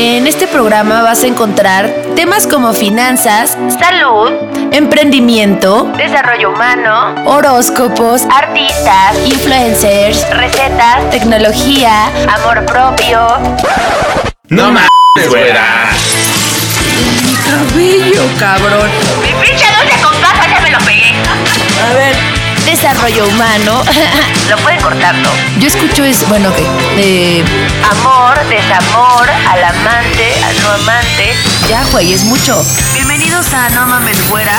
En este programa vas a encontrar temas como finanzas, salud, emprendimiento, desarrollo humano, horóscopos, artistas, influencers, recetas, tecnología, amor propio. No mames, güera. Mi cabello, cabrón. Mi pinche dulce con caja ya me lo pegué. A ver, desarrollo humano. Lo pueden cortar, ¿no? Yo escucho es, bueno, ok. eh, Amor, desamor, al amante, al no amante. ya, güey, es mucho. Bienvenidos a No Mames Güera.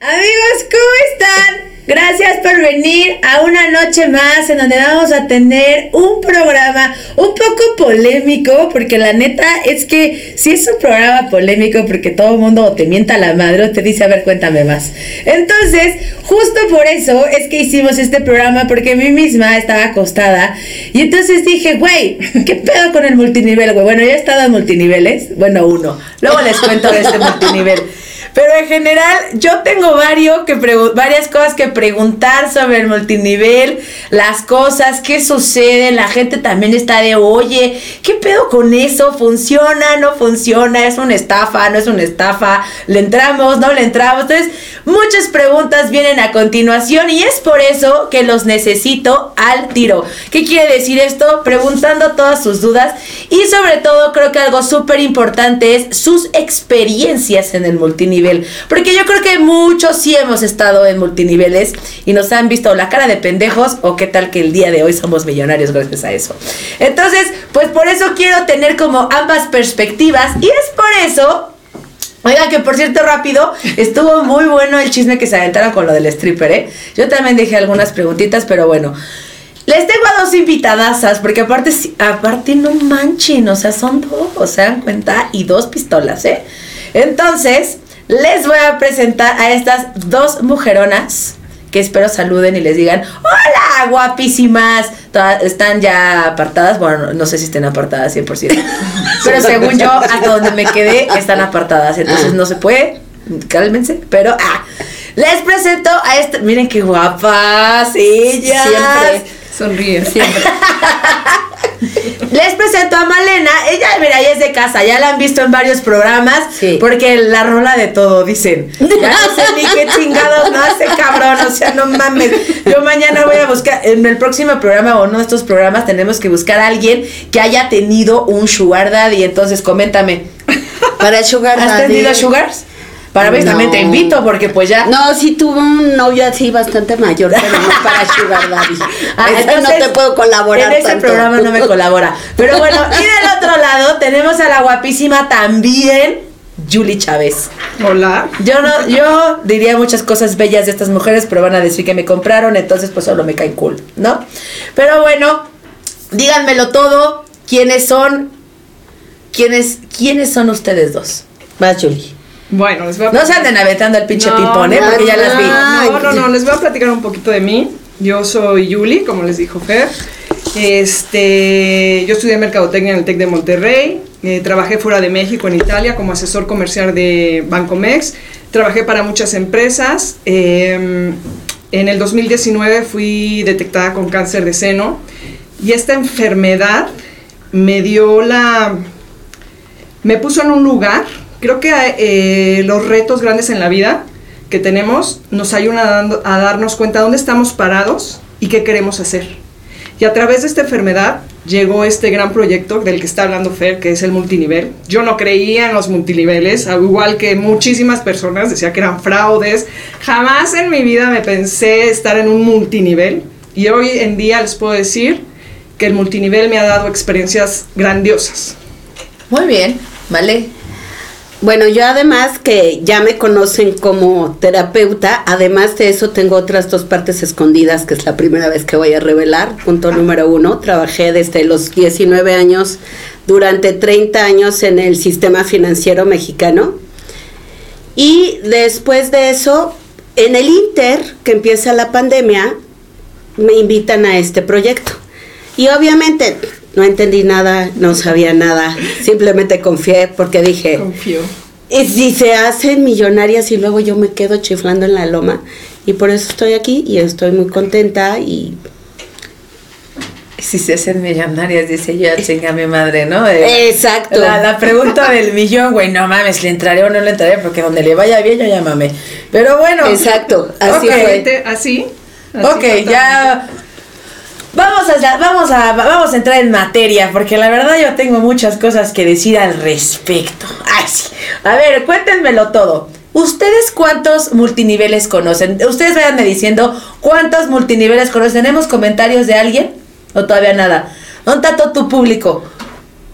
Amigos, ¿cómo están? Gracias por venir a una noche más en donde vamos a tener un programa un poco polémico, porque la neta es que si es un programa polémico porque todo el mundo te mienta la madre o te dice, a ver, cuéntame más. Entonces, justo por eso es que hicimos este programa, porque mí misma estaba acostada y entonces dije, güey, ¿qué pedo con el multinivel, güey? Bueno, ya he estado en multiniveles, bueno, uno. Luego les cuento de este multinivel. Pero en general, yo tengo varios que varias cosas que preguntar sobre el multinivel, las cosas, qué sucede, la gente también está de, oye, ¿qué pedo con eso? ¿Funciona? ¿No funciona? ¿Es una estafa? ¿No es una estafa? ¿Le entramos? ¿No le entramos? Entonces, muchas preguntas vienen a continuación y es por eso que los necesito al tiro. ¿Qué quiere decir esto? Preguntando todas sus dudas y sobre todo creo que algo súper importante es sus experiencias en el multinivel. Porque yo creo que muchos sí hemos estado en multiniveles y nos han visto la cara de pendejos o qué tal que el día de hoy somos millonarios gracias a eso. Entonces, pues por eso quiero tener como ambas perspectivas y es por eso Oigan, que por cierto, rápido, estuvo muy bueno el chisme que se aventaron con lo del stripper, ¿eh? Yo también dejé algunas preguntitas, pero bueno. Les tengo a dos invitadasas, porque aparte, aparte no manchen, o sea, son dos, se dan cuenta, y dos pistolas, ¿eh? Entonces, les voy a presentar a estas dos mujeronas, que espero saluden y les digan, hola, guapísimas. Todas están ya apartadas, bueno, no sé si estén apartadas 100%, pero según yo, hasta donde me quedé, están apartadas, entonces no se puede, cálmense, pero, ah, les presento a esta, miren qué guapas, ellas. Siempre. Sonríe. Siempre. Les presento a Malena. Ella, mira, ella es de casa. Ya la han visto en varios programas. Sí. Porque la rola de todo, dicen. Ya no sé ni qué chingados no hace, cabrón. O sea, no mames. Yo mañana voy a buscar. En el próximo programa o uno de estos programas tenemos que buscar a alguien que haya tenido un sugar daddy. Entonces, coméntame. Para Sugar ¿Has tenido sugars? Para ver, No. también te invito porque pues ya. No, sí tuve un novio así bastante mayor, pero no para Sugar Daddy. Ah, entonces, no te puedo colaborar En ese tanto. programa no me colabora. Pero bueno, y del otro lado tenemos a la guapísima también, Julie Chávez. Hola. Yo no, yo diría muchas cosas bellas de estas mujeres, pero van a decir que me compraron, entonces pues solo me caen cool, ¿no? Pero bueno, díganmelo todo. ¿Quiénes son? ¿Quiénes, ¿Quiénes son ustedes dos? Vas, Julie. Bueno, les voy a No se anden aventando el pinche No, pipón, ¿eh? no, Porque ya las vi. No, no, no, les voy a platicar un poquito de mí. Yo soy Yuli, como les dijo Fer. Este, yo estudié mercadotecnia en el TEC de Monterrey. eh, trabajé fuera de México, en Italia, como asesor comercial de Bancomex. Trabajé para muchas empresas. eh, en el 2019 fui detectada con cáncer de seno. Y esta enfermedad me dio la me puso en un lugar. Creo que eh, los retos grandes en la vida que tenemos nos ayudan a, a darnos cuenta dónde estamos parados y qué queremos hacer. Y a través de esta enfermedad llegó este gran proyecto del que está hablando Fer, que es el multinivel. Yo no creía en los multiniveles, al igual que muchísimas personas, decía que eran fraudes. Jamás en mi vida me pensé estar en un multinivel. Y hoy en día les puedo decir que el multinivel me ha dado experiencias grandiosas. Muy bien, ¿vale? Bueno, yo además que ya me conocen como terapeuta, además de eso tengo otras dos partes escondidas que es la primera vez que voy a revelar. Punto número uno, trabajé desde los 19 años durante 30 años en el sistema financiero mexicano. Y después de eso, en el Inter, que empieza la pandemia, me invitan a este proyecto. Y obviamente no entendí nada, no sabía nada, simplemente confié porque dije, Confío. Y si se hacen millonarias y luego yo me quedo chiflando en la loma. Y por eso estoy aquí y estoy muy contenta y Si se hacen millonarias, dice yo, chinga mi madre, ¿no? Eh, Exacto. La, la pregunta del millón, güey, no mames, ¿le entraré o no le entraré? Porque donde le vaya bien, yo ya mamé. Pero bueno. Exacto, así Ok. fue. Gente, Así. así Ok, ya. Vamos a, vamos, a, vamos a entrar en materia, porque la verdad yo tengo muchas cosas que decir al respecto. Ay, sí. A ver, cuéntenmelo todo. ¿Ustedes cuántos multiniveles conocen? Ustedes vayanme diciendo cuántos multiniveles conocen. ¿Tenemos comentarios de alguien? ¿O todavía nada? ¿Dónde está todo tu público?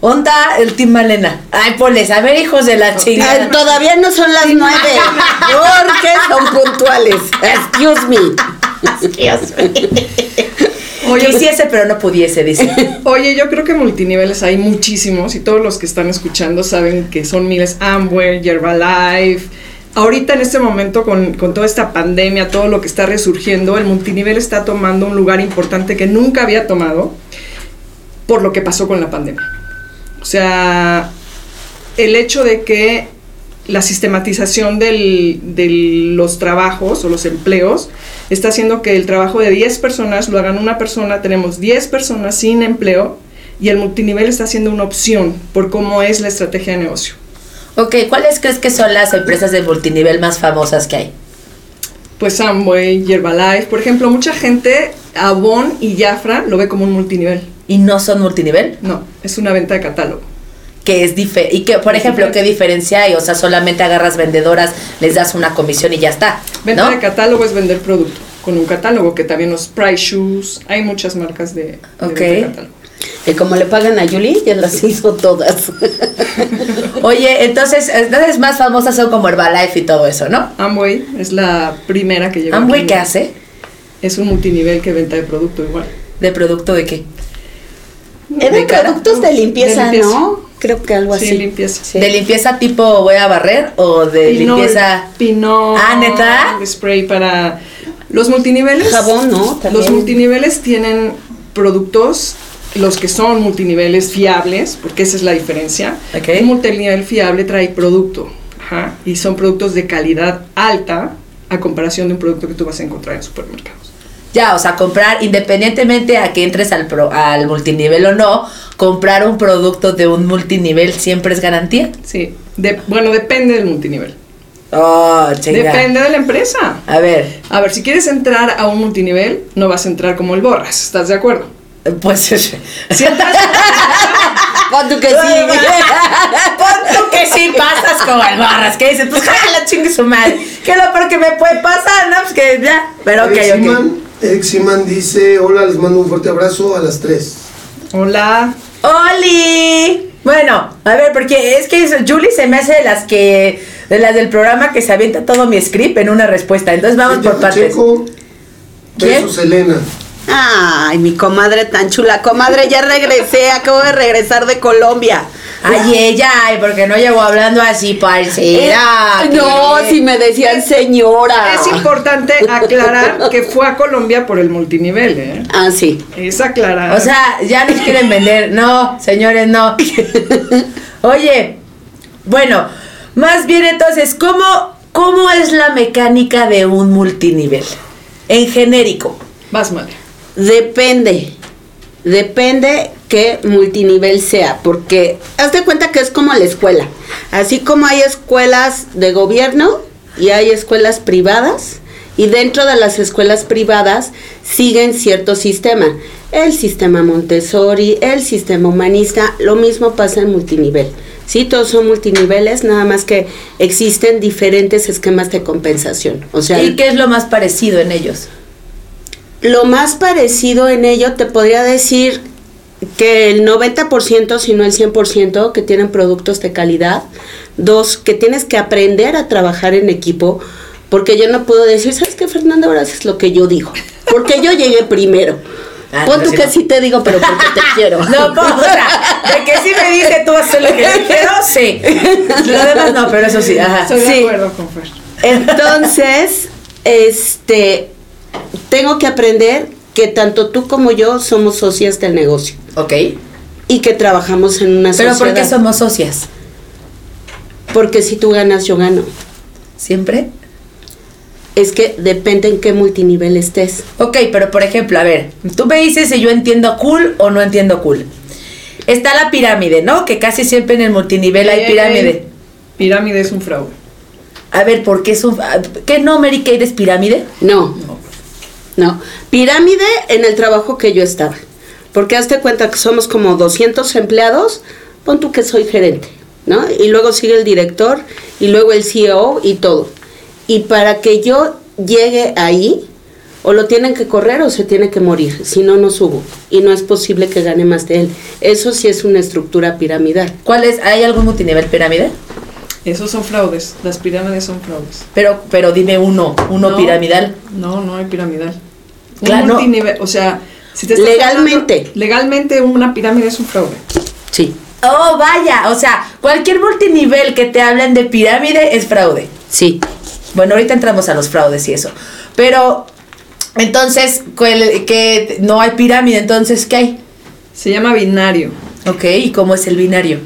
¿Dónde está el Team Malena? Ay, ponles, a ver, hijos de la Ay, chingada. todavía no son las nueve. Porque son puntuales. Excuse me. Oye, Quisiese, pero no pudiese, dice. Oye, yo creo que multiniveles hay muchísimos y todos los que están escuchando saben que son miles Amway, Herbalife. Ahorita en este momento con, con toda esta pandemia, todo lo que está resurgiendo, el multinivel está tomando un lugar importante que nunca había tomado por lo que pasó con la pandemia. O sea, el hecho de que la sistematización de los trabajos o los empleos está haciendo que el trabajo de 10 personas lo hagan una persona, tenemos 10 personas sin empleo y el multinivel está siendo una opción por cómo es la estrategia de negocio. Ok, ¿cuáles crees que son las empresas de multinivel más famosas que hay? Pues Amway, Herbalife, por ejemplo, mucha gente Avon y Jafra lo ve como un multinivel. ¿Y no son multinivel? No, es una venta de catálogo. Que es diferente. Y que, por ejemplo. ¿qué diferencia hay? O sea, solamente agarras vendedoras, les das una comisión y ya está. Venta ¿no? de catálogo es vender producto con un catálogo, que también los Price Shoes, hay muchas marcas de, de Ok. venta de catálogo. Y como le pagan a Julie, ya las hizo todas. Oye, entonces, entonces más famosas son como Herbalife y todo eso, ¿no? Amway es la primera que llegó. Amway. ¿qué hace? Es un multinivel que venta de producto igual. ¿De producto de qué? De productos de limpieza, De limpieza. ¿no? Creo que algo Sí, así. limpieza. Sí. ¿De limpieza tipo voy a barrer o de Pinol, limpieza? Pinol, Ah, ¿neta? Spray para los multiniveles. Jabón, ¿no? También. Los multiniveles tienen productos, los que son multiniveles fiables, porque esa es la diferencia. Un multinivel fiable trae producto, ajá, y son productos de calidad alta a comparación de un producto que tú vas a encontrar en supermercados. Ya, o sea, comprar, independientemente a que entres al, pro- al multinivel o no, comprar un producto de un multinivel siempre es garantía. Sí, de- bueno, depende del multinivel. Oh, chinga. Depende de la empresa. A ver, A ver, si quieres entrar a un multinivel, no vas a entrar como el Borras, ¿estás de acuerdo? pues. Si entras Pon tú que sí. Pon tú que sí pasas como el barras, que dices, pues jala, chingue su madre. ¿Qué es lo peor que me puede pasar? No, pues que ya. Pero ok, ok. Eric Siman dice, hola, les mando un fuerte abrazo a las 3. Hola. ¡Oli! Bueno, a ver, porque es que eso- Julie se me hace de las que. de las del programa que se avienta todo mi script en una respuesta. Entonces vamos por partes. Besos Elena. Ay, mi comadre tan chula. Comadre, ya regresé. Acabo de regresar de Colombia. Ay, ella, ay, porque no llevo hablando así, parcera. Eh, no, si me decían señora. Es importante aclarar que fue a Colombia por el multinivel, ¿eh? Ah, sí. Es aclarar. O sea, ya nos quieren vender. No, señores, no. Oye, bueno, más bien entonces, ¿cómo, ¿cómo es la mecánica de un multinivel? En genérico. vas madre. Depende. Depende qué multinivel sea, porque haz de cuenta que es como la escuela. Así como hay escuelas de gobierno y hay escuelas privadas, y dentro de las escuelas privadas siguen cierto sistema. El sistema Montessori, el sistema humanista, lo mismo pasa en multinivel. Sí, todos son multiniveles, nada más que existen diferentes esquemas de compensación. O sea, ¿Y qué es lo más parecido en ellos? Lo más parecido en ello te podría decir que el 90%, si no el 100%, que tienen productos de calidad. Dos, que tienes que aprender a trabajar en equipo. Porque yo no puedo decir, ¿sabes qué, Fernando? Ahora haces lo que yo digo. Porque yo llegué primero. Ah, Pon no, tú sí, que no. sí te digo, pero porque te quiero. No, pues, o sea, de que sí me dice tú haces lo que yo quiero, sí. Lo demás no, pero eso sí, ajá. Estoy de acuerdo con Fer. Entonces, este, tengo que aprender que tanto tú como yo somos socias del negocio Ok. y que trabajamos en una Pero sociedad. ¿por qué somos socias? Porque si tú ganas, yo gano. ¿Siempre? Es que depende en qué multinivel estés. Ok, pero por ejemplo, a ver, tú me dices si yo entiendo cool o no entiendo cool. Está la pirámide, ¿no? Que casi siempre en el multinivel hay pirámide. Pirámide es un fraude. A ver, ¿por qué es un... ¿Qué no, Mary Kate, es pirámide? No. No. Pirámide en el trabajo que yo estaba. Porque hazte cuenta que somos como 200 empleados, pon tú que soy gerente, ¿no? Y luego sigue el director y luego el CEO y todo. Y para que yo llegue ahí, o lo tienen que correr o se tiene que morir, si no, no subo. Y no es posible que gane más de él. Eso sí es una estructura piramidal. ¿Cuál es? ¿Hay algún multinivel pirámide? Esos son fraudes. Las pirámides son fraudes. Pero, pero dime uno, uno No, piramidal. No, no hay piramidal. Un Claro, no. multinivel, o sea, si te Legalmente. hablando- legalmente una pirámide es un fraude. Sí, Oh, vaya, o sea, cualquier multinivel que te hablen de pirámide es fraude. sí. Bueno, ahorita entramos a los fraudes y eso. Pero, entonces, ¿cuál- que no hay pirámide, entonces, ¿qué hay? Se llama binario. Ok, ¿y cómo es el binario?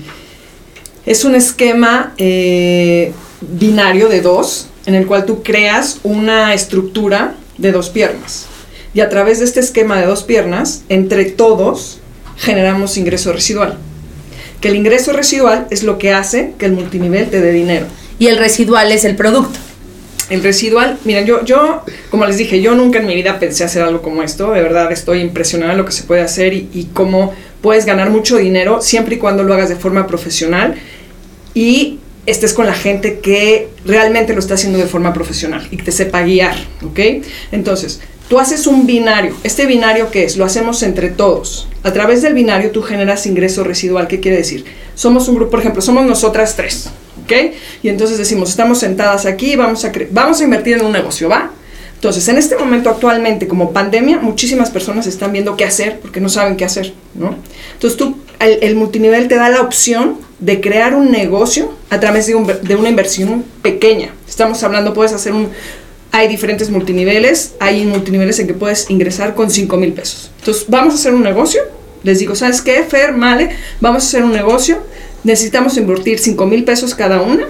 Es un esquema eh, binario de dos, en el cual tú creas una estructura de dos piernas. Y a través de este esquema de dos piernas, entre todos, generamos ingreso residual. Que el ingreso residual es lo que hace que el multinivel te dé dinero. Y el residual es el producto. El residual, miren, yo, yo, como les dije, yo nunca en mi vida pensé hacer algo como esto. De verdad, estoy impresionada de lo que se puede hacer y, y cómo puedes ganar mucho dinero siempre y cuando lo hagas de forma profesional y estés con la gente que realmente lo está haciendo de forma profesional y te sepa guiar, ¿ok? Entonces, tú haces un binario. ¿Este binario qué es? Lo hacemos entre todos. A través del binario tú generas ingreso residual. ¿Qué quiere decir? Somos un grupo, por ejemplo, somos nosotras tres, ¿ok? Y entonces decimos, estamos sentadas aquí, vamos a, vamos a invertir en un negocio, ¿va? Entonces, en este momento actualmente, como pandemia, muchísimas personas están viendo qué hacer porque no saben qué hacer, ¿no? Entonces, tú, el multinivel te da la opción de crear un negocio a través de, un- de una inversión pequeña. Estamos hablando, puedes hacer un... Hay diferentes multiniveles, hay multiniveles en que puedes ingresar con 5 mil pesos. Entonces, vamos a hacer un negocio. Les digo, ¿sabes qué, Fer, Male? Vamos a hacer un negocio. Necesitamos invertir 5 mil pesos cada una.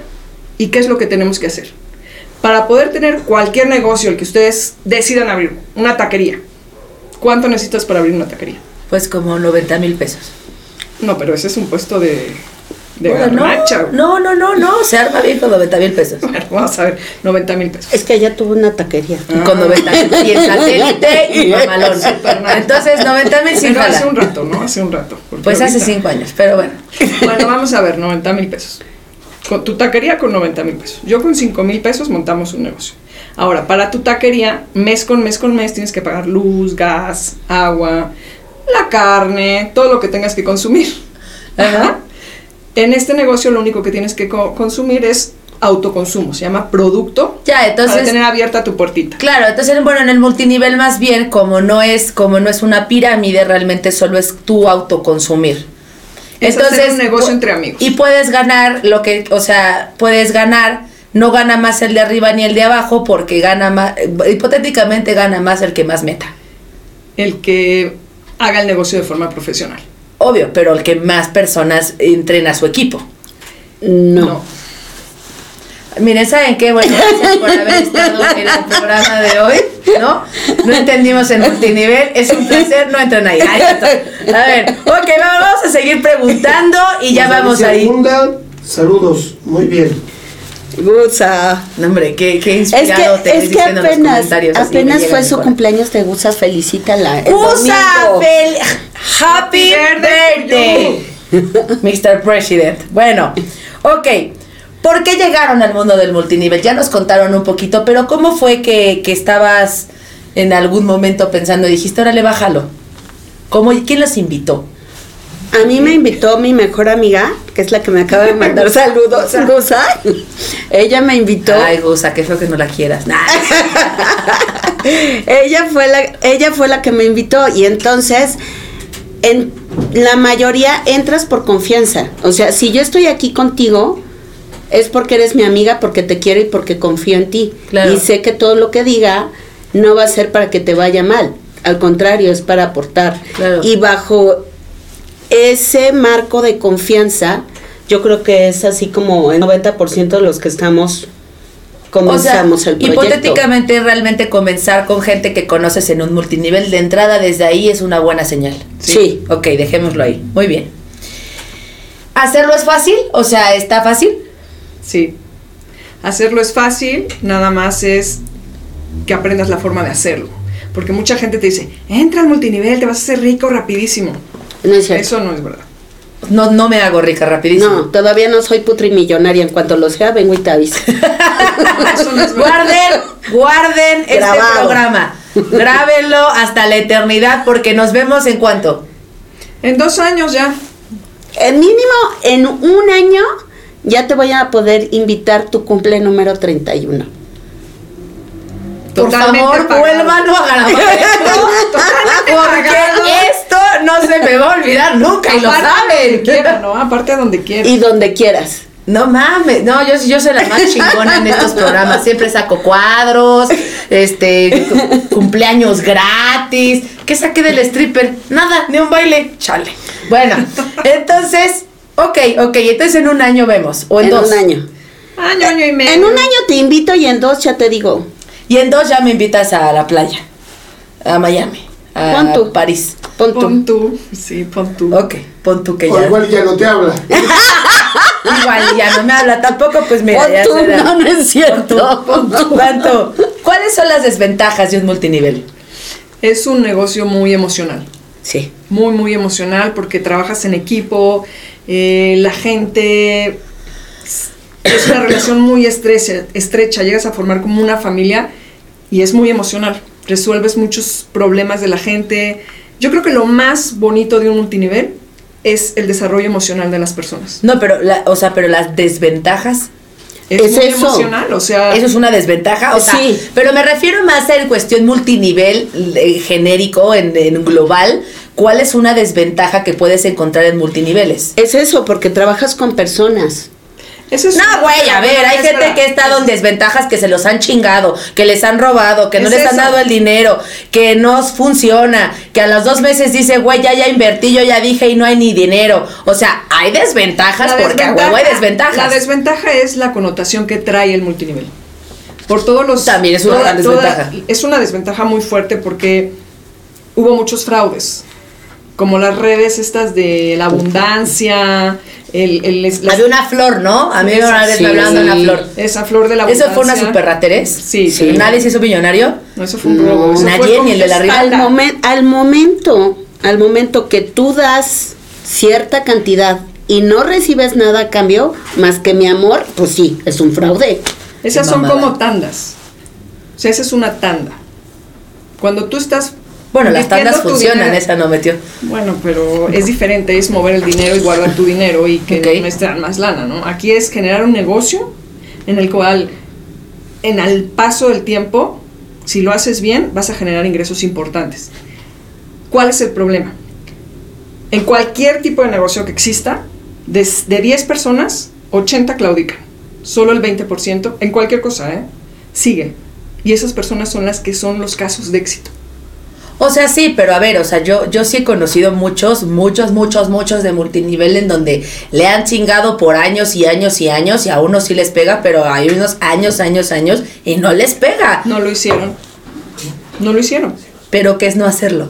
¿Y qué es lo que tenemos que hacer? Para poder tener cualquier negocio, el que ustedes decidan abrir, una taquería, ¿cuánto necesitas para abrir una taquería? Pues como 90 mil pesos. No, pero ese es un puesto de, de Bueno, no, garnacha, no, no, no, no, se arma bien con 90 mil pesos. Bueno, vamos a ver, 90 mil pesos. Es que ella tuvo una taquería. Con 90 mil y en satélite y mamalón. Superman. Entonces 90 mil sin hace un rato, ¿no? Hace un rato. Pues hace ahorita- 5 años, pero bueno. Bueno, vamos a ver, 90 mil pesos. Con tu taquería con 90 mil pesos. Yo con 5 mil pesos montamos un negocio. Ahora, para tu taquería, mes con mes con mes tienes que pagar luz, gas, agua, la carne, todo lo que tengas que consumir. Ajá. En este negocio lo único que tienes que co- consumir es autoconsumo, se llama producto. Ya, para entonces tener abierta tu puertita. Claro, entonces bueno, en el multinivel más bien como no es como no es una pirámide, realmente solo es tu autoconsumir. Es hacer un negocio entre amigos. Y puedes ganar lo que, o sea, puedes ganar, no gana más el de arriba ni el de abajo porque gana más, hipotéticamente gana más el que más meta. El que haga el negocio de forma profesional. Obvio, pero el que más personas entrena a su equipo. No. Miren, ¿saben qué? Bueno, gracias por haber estado en el programa de hoy, ¿no? No entendimos el multinivel, es un placer, no entren ahí. Ay, A ver, ok, vamos a seguir preguntando y ya vamos ahí. Funda, saludos, muy bien. Gusa. No, hombre, qué, qué Es inspirado te que, ves es que diciendo en los apenas, apenas fue su cumpleaños de Gusa, felicítala. domingo. fel- ¡Happy birthday birthday! Mr. President. Bueno, ok. ¿Por qué llegaron al mundo del multinivel? Ya nos contaron un poquito, pero ¿cómo fue que, que estabas en algún momento pensando y dijiste, órale, bájalo? ¿Cómo, ¿Quién los invitó? A mí me invitó mi mejor amiga, que es la que me acaba de mandar saludos, Gusa. Ella me invitó. Ay, Gusa, qué feo que no la quieras. Nah. ella fue la ella fue la que me invitó y entonces en la mayoría entras por confianza. O sea, si yo estoy aquí contigo es porque eres mi amiga, porque te quiero y porque confío en ti. Claro. Y sé que todo lo que diga no va a ser para que te vaya mal. Al contrario, es para aportar. Claro. Y bajo ese marco de confianza, yo creo que es así como el 90% de los que estamos O sea, comenzamos el proyecto. hipotéticamente realmente comenzar con gente que conoces en un multinivel de entrada desde ahí es una buena señal. Sí. Ok, dejémoslo ahí. Muy bien. ¿Hacerlo es fácil? O sea, ¿está fácil? Sí. Hacerlo es fácil, nada más es que aprendas la forma de hacerlo. Porque mucha gente te dice, entra al multinivel, te vas a hacer rico rapidísimo. No es cierto. Eso no es verdad. No, no me hago rica rapidísimo. No, todavía no soy putrimillonaria. En cuanto lo sea, vengo y te aviso. Eso no es verdad. Guarden, guarden este programa. Grábenlo hasta la eternidad porque nos vemos en cuánto. En dos años ya. El mínimo, en un año, ya te voy a poder invitar tu cumple número 31. Por Totalmente favor, pagado. vuelvan a grabar esto. Porque se me va a olvidar nunca y lo saben. quiera, ¿no? Aparte de donde quiera. Y donde quieras. No mames, no, yo, yo soy la más chingona en estos programas. Siempre saco cuadros, este, cu- cumpleaños gratis. ¿Qué saqué del stripper? Nada, ni un baile. Chale. Bueno, entonces, ok, ok, entonces en un año vemos. O en, En dos. un año. Año, año y medio. En un año te invito y en dos ya te digo. Y en dos ya me invitas a la playa. A Miami. A Pon tú. París. Pon tú. Pon tú. Sí, pon tú. Ok, pon tú que O ya. igual ya no te habla. Igual ya no me habla tampoco, pues mira, Pon ya tú, será. no, no es cierto. ¿Cuánto? ¿Cuáles son las desventajas de un multinivel? Es un negocio muy emocional. Sí. Muy, muy emocional porque trabajas en equipo, eh, la gente. Es una relación muy estrecha, estrecha, llegas a formar como una familia y es muy emocional. Resuelves muchos problemas de la gente. Yo creo que lo más bonito de un multinivel es el desarrollo emocional de las personas. No, pero, la, o sea, pero las desventajas, Es, Es muy eso. emocional, o sea, eso es una desventaja, o sea, Sí. pero me refiero más en cuestión multinivel, eh, genérico, en, en global, ¿cuál es una desventaja que puedes encontrar en multiniveles? Es eso, porque trabajas con personas. Eso es No, güey, a ver, hay gente que ha estado en desventajas que se los han chingado, que les han robado, que no Es les han dado el dinero, que no funciona, que a los dos meses dice, güey, ya, ya invertí, yo ya dije y no hay ni dinero. O sea, hay desventajas La porque hay desventajas. La desventaja es la connotación que trae el multinivel. Por todos los. También es una gran desventaja. es una desventaja muy fuerte porque hubo muchos fraudes. Como las redes estas de la abundancia, el, el- es- las- Había una flor, ¿no? A mí una vez Sí. me hablaban de una flor. esa flor de la ¿Eso abundancia. fue una super raterés? Sí, Sí. ¿Nadie se hizo millonario? No, eso fue un robo. eso Nadie, ni el de la arriba. Al, momen- al momento, al momento que tú das cierta cantidad y no recibes nada a cambio, más que mi amor, pues sí, es un fraude. Esas son como tandas. O sea, esa es una tanda. Cuando tú estás. Bueno, las tandas funcionan, esa no metió. Bueno, pero es diferente, es mover el dinero y guardar tu dinero y que Ok. no dan más lana, ¿no? Aquí es generar un negocio en el cual, en el paso del tiempo, si lo haces bien, vas a generar ingresos importantes. ¿Cuál es el problema? En cualquier tipo de negocio que exista, de, de 10 personas, 80 claudican. Solo el 20%, en cualquier cosa, ¿eh? Sigue. Y esas personas son las que son los casos de éxito. O sea, sí, pero a ver, o sea, yo, yo sí he conocido muchos, muchos, muchos, muchos de multinivel en donde le han chingado por años y años y años y a unos sí les pega, pero hay unos años, años, años y no les pega. No lo hicieron. No lo hicieron. Pero ¿qué es no hacerlo?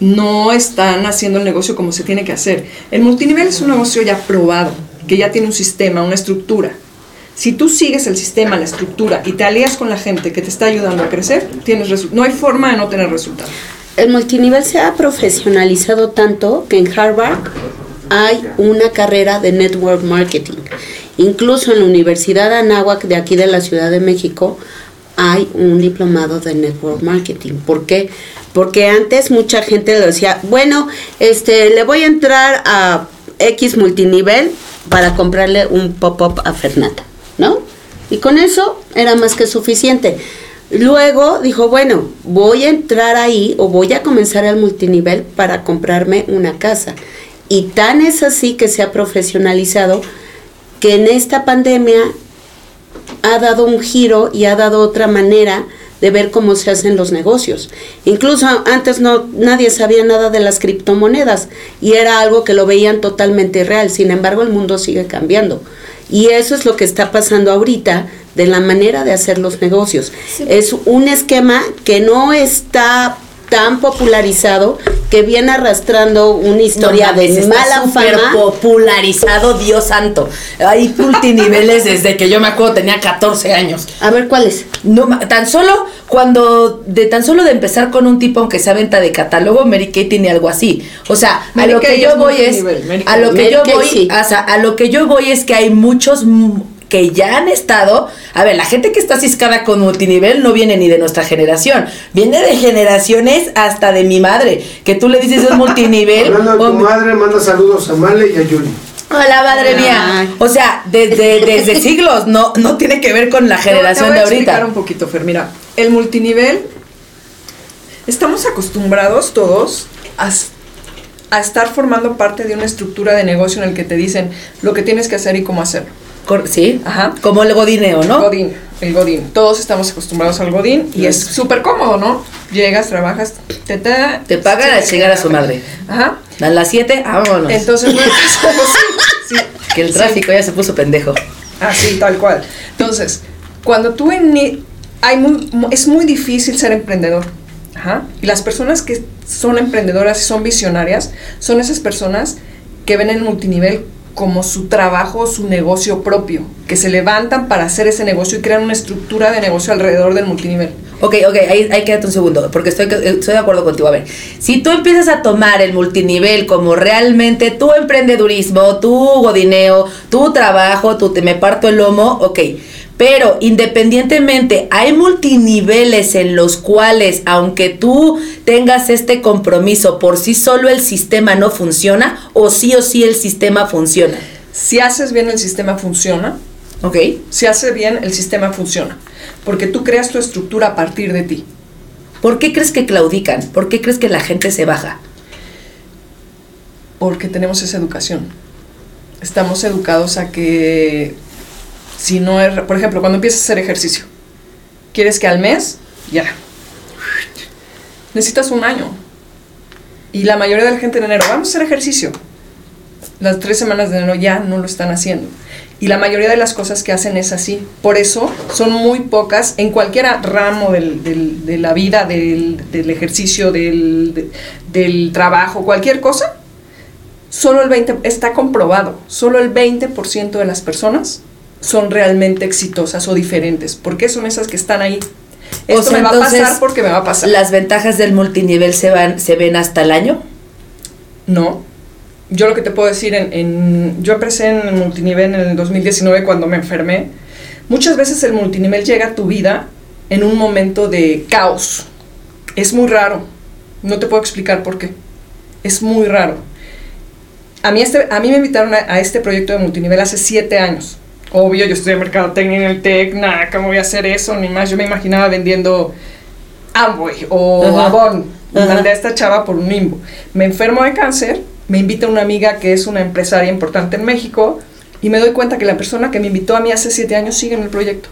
no están haciendo el negocio como se tiene que hacer. El multinivel es un negocio ya probado, que ya tiene un sistema, una estructura. Si tú sigues el sistema, la estructura y te alías con la gente que te está ayudando a crecer, tienes no hay forma de no tener resultados. El multinivel se ha profesionalizado tanto que en Harvard hay una carrera de network marketing. Incluso en la Universidad de Anáhuac de aquí de la Ciudad de México hay un diplomado de network marketing. ¿Por qué? Porque antes mucha gente le decía, bueno, este, le voy a entrar a X multinivel para comprarle un pop-up a Fernanda, ¿no? Y con eso era más que suficiente. Luego dijo, bueno, voy a entrar ahí o voy a comenzar el multinivel para comprarme una casa. Y tan es así que se ha profesionalizado que en esta pandemia ha dado un giro y ha dado otra manera de ver cómo se hacen los negocios. Incluso antes no nadie sabía nada de las criptomonedas y era algo que lo veían totalmente irreal. Sin embargo, el mundo sigue cambiando. Y eso es lo que está pasando ahorita de la manera de hacer los negocios. Es un esquema que no está tan popularizado que viene arrastrando una historia No mames, de mala fama. popularizado, Dios santo. Hay multiniveles desde que yo me acuerdo tenía 14 años. A ver, ¿cuál es? No, ma- tan solo cuando, de tan solo de empezar con un tipo aunque sea venta de catálogo, Mary Kay tiene algo así. O sea, a lo Kay que yo voy es, a lo que Mary yo Kay, voy, sí. o sea, a lo que yo voy es que hay muchos que ya han estado, a ver, la gente que está ciscada con multinivel no viene ni de nuestra generación, viene de generaciones hasta de mi madre, que tú le dices es multinivel. Hablando de tu madre, manda saludos a Male y a Yuli. Hola, madre mía. O sea, desde, desde siglos, no, no tiene que ver con la generación te voy de a explicar ahorita. un poquito, Fer. Mira, el multinivel, estamos acostumbrados todos a, a estar formando parte de una estructura de negocio en el que te dicen lo que tienes que hacer y cómo hacerlo. Sí, Ajá. como el godineo, ¿no? Godín, el Godín. Todos estamos acostumbrados al Godín y es súper cómodo, ¿no? Llegas, trabajas, te, te, Te pagan a llegar a su madre. Ajá. A las 7, vámonos. Entonces, no estás como sí, sí. que el tráfico ya se puso pendejo. Así, tal cual. Entonces, cuando tú en, hay muy, mu- es muy difícil ser emprendedor. Ajá. Y las personas que son emprendedoras y son visionarias son esas personas que ven el multinivel como su trabajo, su negocio propio, que se levantan para hacer ese negocio y crean una estructura de negocio alrededor del multinivel. Ok, ok, ahí, ahí quédate un segundo, porque estoy, estoy de acuerdo contigo. A ver, si tú empiezas a tomar el multinivel como realmente tu emprendedurismo, tu godineo, tu trabajo, tu te me parto el lomo, ok. Pero independientemente, hay multiniveles en los cuales, aunque tú tengas este compromiso, por sí solo el sistema no funciona, o sí o sí el sistema funciona. Si haces bien el sistema funciona, Ok. si haces bien el sistema funciona, porque tú creas tu estructura a partir de ti. ¿Por qué crees que claudican? ¿Por qué crees que la gente se baja? porque tenemos esa educación. Estamos educados a que si no es, por ejemplo, cuando empiezas a hacer ejercicio, quieres que al mes, ya. Necesitas un año. Y la mayoría de la gente en enero, vamos a hacer ejercicio. Las tres semanas de enero ya no lo están haciendo. Y la mayoría de las cosas que hacen es así. Por eso son muy pocas en cualquier ramo del- de la vida, del, del ejercicio, del, de- del trabajo, cualquier cosa. Solo el 20, está comprobado, solo el 20% de las personas son realmente exitosas o diferentes. ¿Por qué son esas que están ahí? O Esto sea, me va a pasar porque me va a pasar. ¿Las ventajas del multinivel se van, se ven hasta el año? No. Yo lo que te puedo decir, en, en- yo empecé en el multinivel en el 2019 cuando me enfermé. Muchas veces el multinivel llega a tu vida en un momento de caos. Es muy raro. No te puedo explicar por qué. Es muy raro. A mí, este, a mí me invitaron a, a este proyecto de multinivel hace siete años. Obvio, yo estoy en mercadotecnia en el TEC, nada, ¿cómo voy a hacer eso? Ni más, yo me imaginaba vendiendo Amway o Ajá. Avon. Y mandé a esta chava por un limbo. Me enfermo de cáncer, me invita una amiga que es una empresaria importante en México y me doy cuenta que la persona que me invitó a mí hace siete años sigue en el proyecto.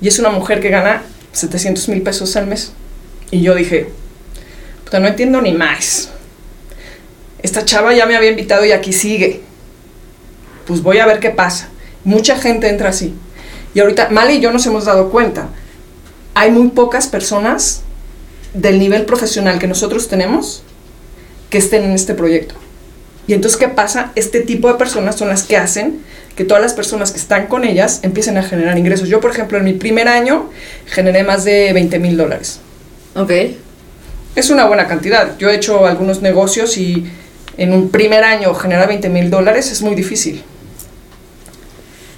Y es una mujer que gana 700 mil pesos al mes. Y yo dije, puta, no entiendo ni más. Esta chava ya me había invitado y aquí sigue. Pues voy a ver qué pasa. Mucha gente entra así. Y ahorita, Mali y yo nos hemos dado cuenta. Hay muy pocas personas del nivel profesional que nosotros tenemos que estén en este proyecto. Y entonces, ¿qué pasa? Este tipo de personas son las que hacen que todas las personas que están con ellas empiecen a generar ingresos. Yo, por ejemplo, en mi primer año generé más de 20 mil dólares. Ok. Es una buena cantidad. Yo he hecho algunos negocios y en un primer año generar 20 mil dólares es muy difícil.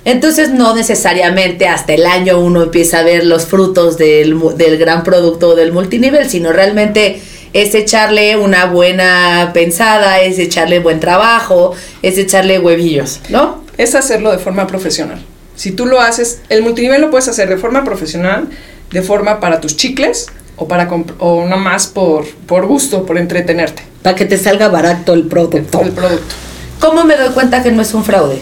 Entonces no necesariamente hasta el año uno empieza a ver los frutos del, mu- del gran producto del multinivel, sino realmente es echarle una buena pensada, es echarle buen trabajo, es echarle huevillos, ¿no? Es hacerlo de forma profesional. Si tú lo haces, el multinivel lo puedes hacer de forma profesional, de forma para tus chicles o para o nada más por, por gusto, por entretenerte. Para que te salga barato el producto. El producto. ¿Cómo me doy cuenta que no es un fraude?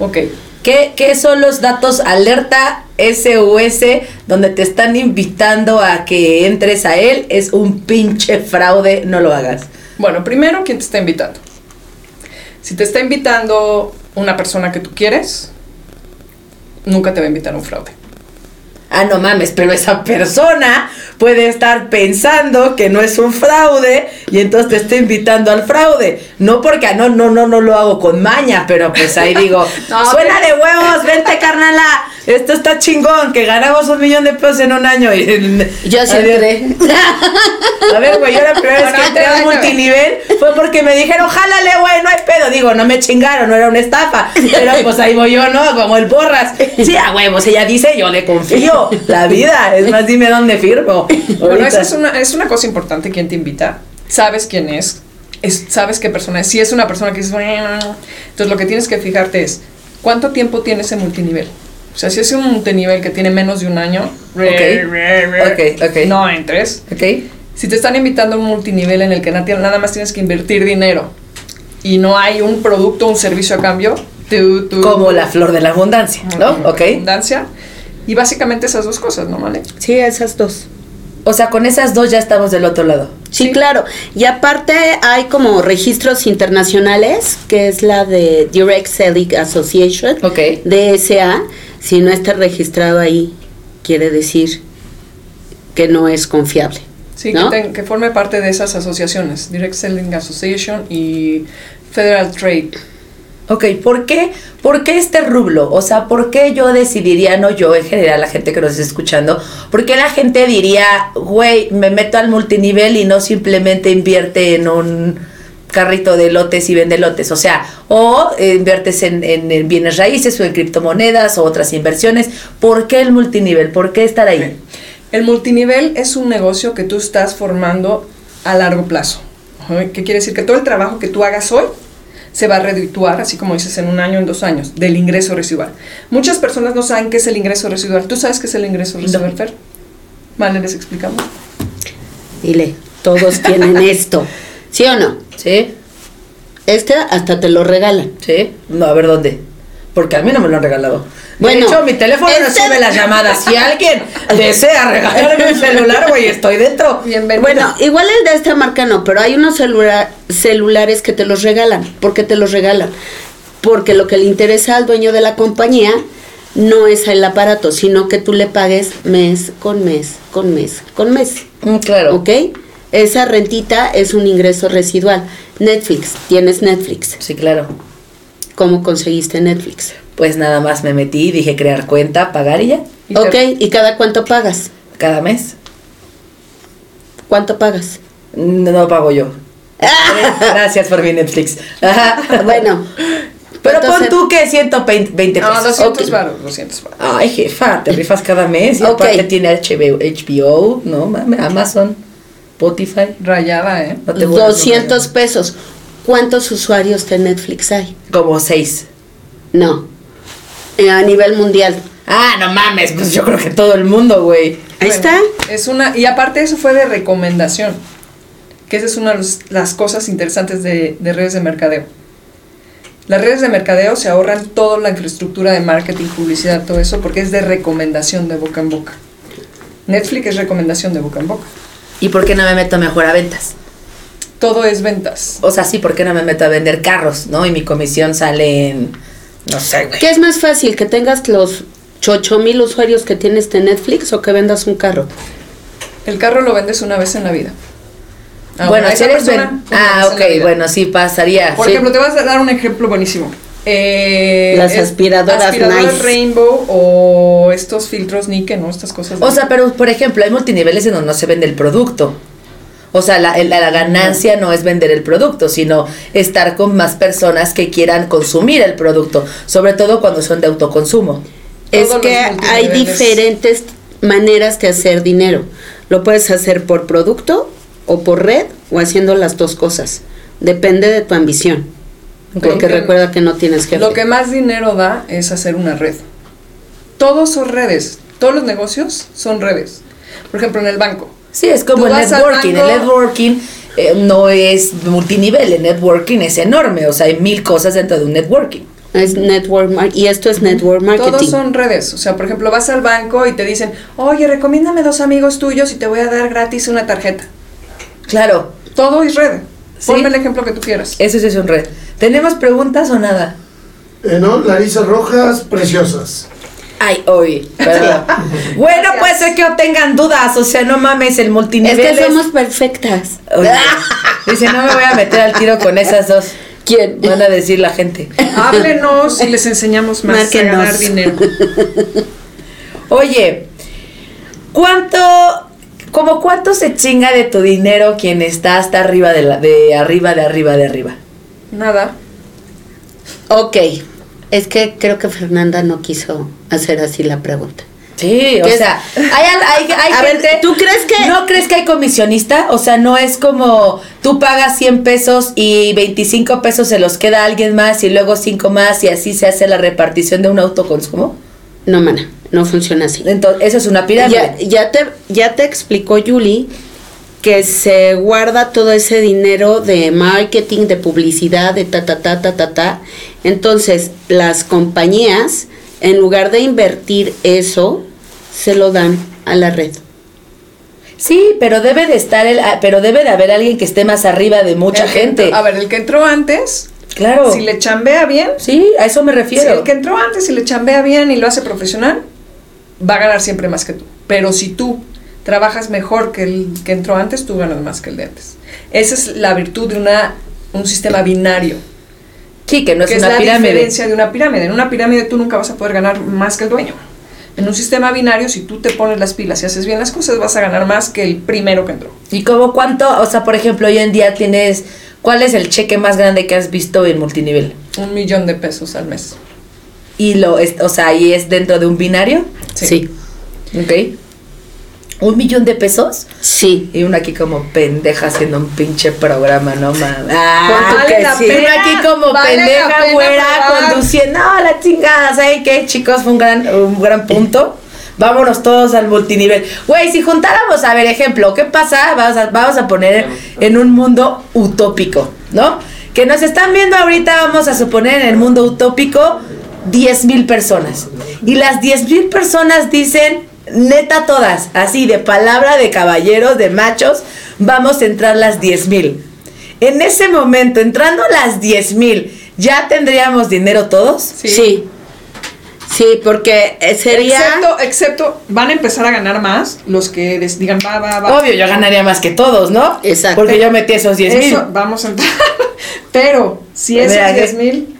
Ok. ¿Qué, qué son los datos alerta SUS donde te están invitando a que entres a él es un pinche fraude, no lo hagas. Bueno, primero, ¿quién te está invitando? Si te está invitando una persona que tú quieres, nunca te va a invitar un fraude. Ah, no mames, pero esa persona puede estar pensando que no es un fraude y entonces te está invitando al fraude. No porque ah, no, no, no, no lo hago con maña, pero pues ahí digo, No, suena de huevos, vente carnala, esto está chingón, que ganamos un millón de pesos en un año. Yo sí A ver, entré. A ver, güey, yo la primera vez que entré va. multinivel fue porque me dijeron, jálale, güey, no hay pedo. Digo, no me chingaron, no era una estafa. Pero pues ahí voy yo, ¿no? Como el porras. Sí, a huevos, ella dice, yo le confío. La vida, es más, dime dónde firmo. Bueno, esa es una, es una cosa importante quién te invita. Sabes quién es, es- sabes qué persona es. Si es una persona que dices, entonces lo que tienes que fijarte es cuánto tiempo tiene ese multinivel. O sea, si es un multinivel que tiene menos de un año, Ok, ok. no entres. ¿Ok? Si te están invitando a un multinivel en el que na- nada más tienes que invertir dinero y no hay un producto o un servicio a cambio, tú, tú- Como la flor de la abundancia, ¿no? Ok. Abundancia. Y básicamente esas dos cosas, ¿no, Vale? Sí, esas dos. O sea, con esas dos ya estamos del otro lado. Sí, Sí. claro. Y aparte hay como registros internacionales, que es la de Direct Selling Association, Ok. DSA. Si no está registrado ahí, quiere decir que no es confiable. Sí, ¿no? que, ten- que forme parte de esas asociaciones, Direct Selling Association y Federal Trade. Ok, ¿por qué, ¿por qué este rublo? O sea, ¿por qué yo decidiría, no yo, en general, la gente que nos está escuchando, por qué la gente diría, güey, me meto al multinivel y no simplemente invierte en un carrito de lotes y vende lotes? O sea, o eh, inviertes en, en- en bienes raíces o en criptomonedas o otras inversiones. ¿Por qué el multinivel? ¿Por qué estar ahí? El multinivel es un negocio que tú estás formando a largo plazo. ¿Qué quiere decir? Que todo el trabajo que tú hagas hoy se va a redituar, así como dices, en un año, en dos años, del ingreso residual. Muchas personas no saben qué es el ingreso residual. ¿Tú sabes qué es el ingreso residual, Fer? Vale, les explicamos. Dile, todos tienen esto. ¿Sí o no? ¿Sí? Este hasta te lo regalan. ¿Sí? No, a ver dónde. Porque a mí no me lo han regalado. Bueno, de hecho, mi teléfono no este- sube las llamadas. Si alguien desea regalarme un celular, güey, estoy dentro. Bienvenido. Bueno, igual el de esta marca no, pero hay unos celula- celulares que te los regalan. ¿Por qué te los regalan? Porque lo que le interesa al dueño de la compañía no es el aparato, sino que tú le pagues mes con mes, con mes, con mes. Mm, claro. ¿Ok? Esa rentita es un ingreso residual. Netflix, tienes Netflix. Sí, claro. ¿Cómo conseguiste Netflix? Pues nada más me metí, dije crear cuenta, pagar y ya. Y te- Ok, ¿y cada cuánto pagas? Cada mes. ¿Cuánto pagas? No, no pago yo. Gracias por mi Netflix. Ajá. Bueno. Pero entonces- pon tú que 120 20 No, pesos. 200 Ok. baros, 200 baros. Ay, jefa, te rifas cada mes. Y Ok. aparte tiene HBO, HBO, ¿no? Mames, Amazon, Spotify. Rayada, ¿eh? No te vuelvas 200 loca. pesos. ¿Cuántos usuarios de Netflix hay? Como seis. No. Eh, A nivel mundial. Ah, no mames, pues yo creo que todo el mundo, güey. Ahí Bueno, está. Es una, y aparte eso fue de recomendación, que esa es una de las cosas interesantes de, de redes de mercadeo. Las redes de mercadeo se ahorran toda la infraestructura de marketing, publicidad, todo eso, porque es de recomendación de boca en boca. Netflix es recomendación de boca en boca. ¿Y por qué no me meto mejor a ventas? Todo es ventas. O sea, sí, ¿por qué no me meto a vender carros, no? Y mi comisión sale en. No sé, güey. ¿Qué es más fácil? ¿Que tengas los 8 mil usuarios que tienes de Netflix o que vendas un carro? El carro lo vendes una vez en la vida. Ahora, bueno, si esa eres. persona, ven- una Ah, ok, bueno, sí pasaría. Por sí. ejemplo, te vas a dar un ejemplo buenísimo. Eh, Las aspiradoras aspiradoras nice. Rainbow o estos filtros Nike, ¿no? Estas cosas. O sea, pero por ejemplo, hay multiniveles en donde no se vende el producto. O sea, la, la- la ganancia no es vender el producto, sino estar con más personas que quieran consumir el producto, sobre todo cuando son de autoconsumo. Es que hay diferentes maneras de hacer dinero. Lo puedes hacer por producto o por red o haciendo las dos cosas. Depende de tu ambición. Porque que- recuerda que no tienes jefe. Lo que más dinero da es hacer una red. Todos son redes. Todos los negocios son redes. Por ejemplo, en el banco. Sí, es como el networking. El networking eh, no es multinivel, el networking es enorme, o sea, hay mil cosas dentro de un networking. Es network y esto es network marketing. Todos son redes. O sea, por ejemplo, vas al banco y te dicen, oye, recomiéndame dos amigos tuyos y te voy a dar gratis una tarjeta. Claro, Todo es red. Sí. Ponme el ejemplo que tú quieras. eso sí es un red. ¿Tenemos preguntas o nada? Eh, ¿No? Larisa Rojas, preciosas. Ay, hoy, perdón. bueno, puede ser que tengan dudas, o sea, no mames, el es multinivel que somos perfectas. Oye, dice, no me voy a meter al tiro con esas dos. ¿Quién? Van a decir la gente. Háblenos y les enseñamos más Márquenos. a ganar dinero. Oye, ¿cuánto, como cuánto se chinga de tu dinero quien está hasta arriba de la, de arriba, de arriba, de arriba? Nada. Ok, es que creo que Fernanda no quiso hacer así la pregunta. Sí, o sea, hay, hay, hay A ver, gente... ¿tú crees que- ¿No crees que hay comisionista? O sea, no es como tú pagas 100 pesos y 25 pesos se los queda a alguien más y luego 5 más y así se hace la repartición de un autoconsumo. No, mana, no funciona así. Entonces, eso es una Ya, pirámide. ya, te, ya te explicó Julie que se guarda todo ese dinero de marketing, de publicidad, de ta, ta, ta, ta, ta, ta. Entonces, las compañías, en lugar de invertir eso, se lo dan a la red. Sí, pero debe de estar el, ah, pero debe de haber alguien que esté más arriba de mucha El que gente. entró- a ver, el que entró antes, claro. si le chambea bien, Sí, a eso me si refiero. el que entró antes y le chambea bien y lo hace profesional, va a ganar siempre más que tú. Pero si tú trabajas mejor que el que entró antes, tú ganas más que el de antes. Esa es la virtud de una, un sistema binario. Sí, que no es que es una la pirámide. diferencia de una pirámide. En una pirámide tú nunca vas a poder ganar más que el dueño. En un sistema binario, si tú te pones las pilas y haces bien las cosas, vas a ganar más que el primero que entró. ¿Y como cuánto, o sea, por ejemplo, hoy en día tienes, ¿cuál es el cheque más grande que has visto en multinivel? Un millón de pesos al mes. Y lo, es, o sea, ahí es dentro de un binario, Sí. ¿ok? ¿Un millón de pesos? Sí. Y uno aquí como pendeja haciendo un pinche programa, no mames. ¿Cuánto vale que la sí? pena, Uno aquí como vale pendeja güera conduciendo. No, la chingada, ¿saben qué, chicos? Fue un gran, un gran punto. Vámonos todos al multinivel. Güey, si juntáramos, a ver, ejemplo, ¿qué pasa? Vamos a, vamos a poner en un mundo utópico, ¿no? Que nos están viendo ahorita, vamos a suponer en el mundo utópico, 10 mil personas. Y las 10 mil personas dicen, neta todas, así de palabra de caballeros, de machos, vamos a entrar las 10 mil. En ese momento, entrando las 10 mil, ¿ya tendríamos dinero todos? Sí. Sí, porque eh, sería... Excepto, excepto, van a empezar a ganar más los que des- digan, va, va, va. Obvio, yo ganaría más que todos, ¿no? Exacto. Porque yo metí esos 10 mil. Vamos a entrar. Pero, si esos ver, ¿a qué? 10 mil,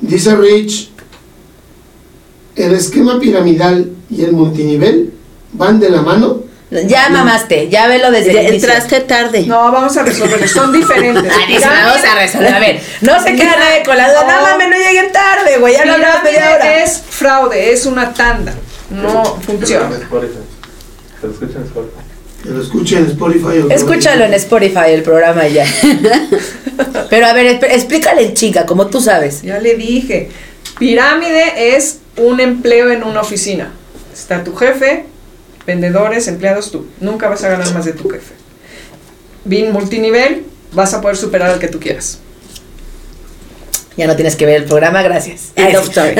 Dice Rich, el esquema piramidal y el multinivel van de la mano. Ya mamaste, ya velo desde Ya el inicio. entraste tarde. no, vamos a resolver, son diferentes. Ah, dice, vamos a resolver. A ver, no se queda nadie con la duda. No No. mames, no lleguen tarde, güey. Ya no hablamos media hora. Es fraude, es una tanda. No funciona. Se lo escuchan en Spotify. Que lo escuche en Spotify. o Escúchalo en Spotify el programa y ya. Pero a ver, explícale en chica, como tú sabes. Ya le dije. Pirámide es un empleo en una oficina. Está tu jefe, vendedores, empleados, tú. Nunca vas a ganar más de tu jefe. Bin multinivel, vas a poder superar al que tú quieras. Ya no tienes que ver el programa, gracias. End Ay, of sí. story.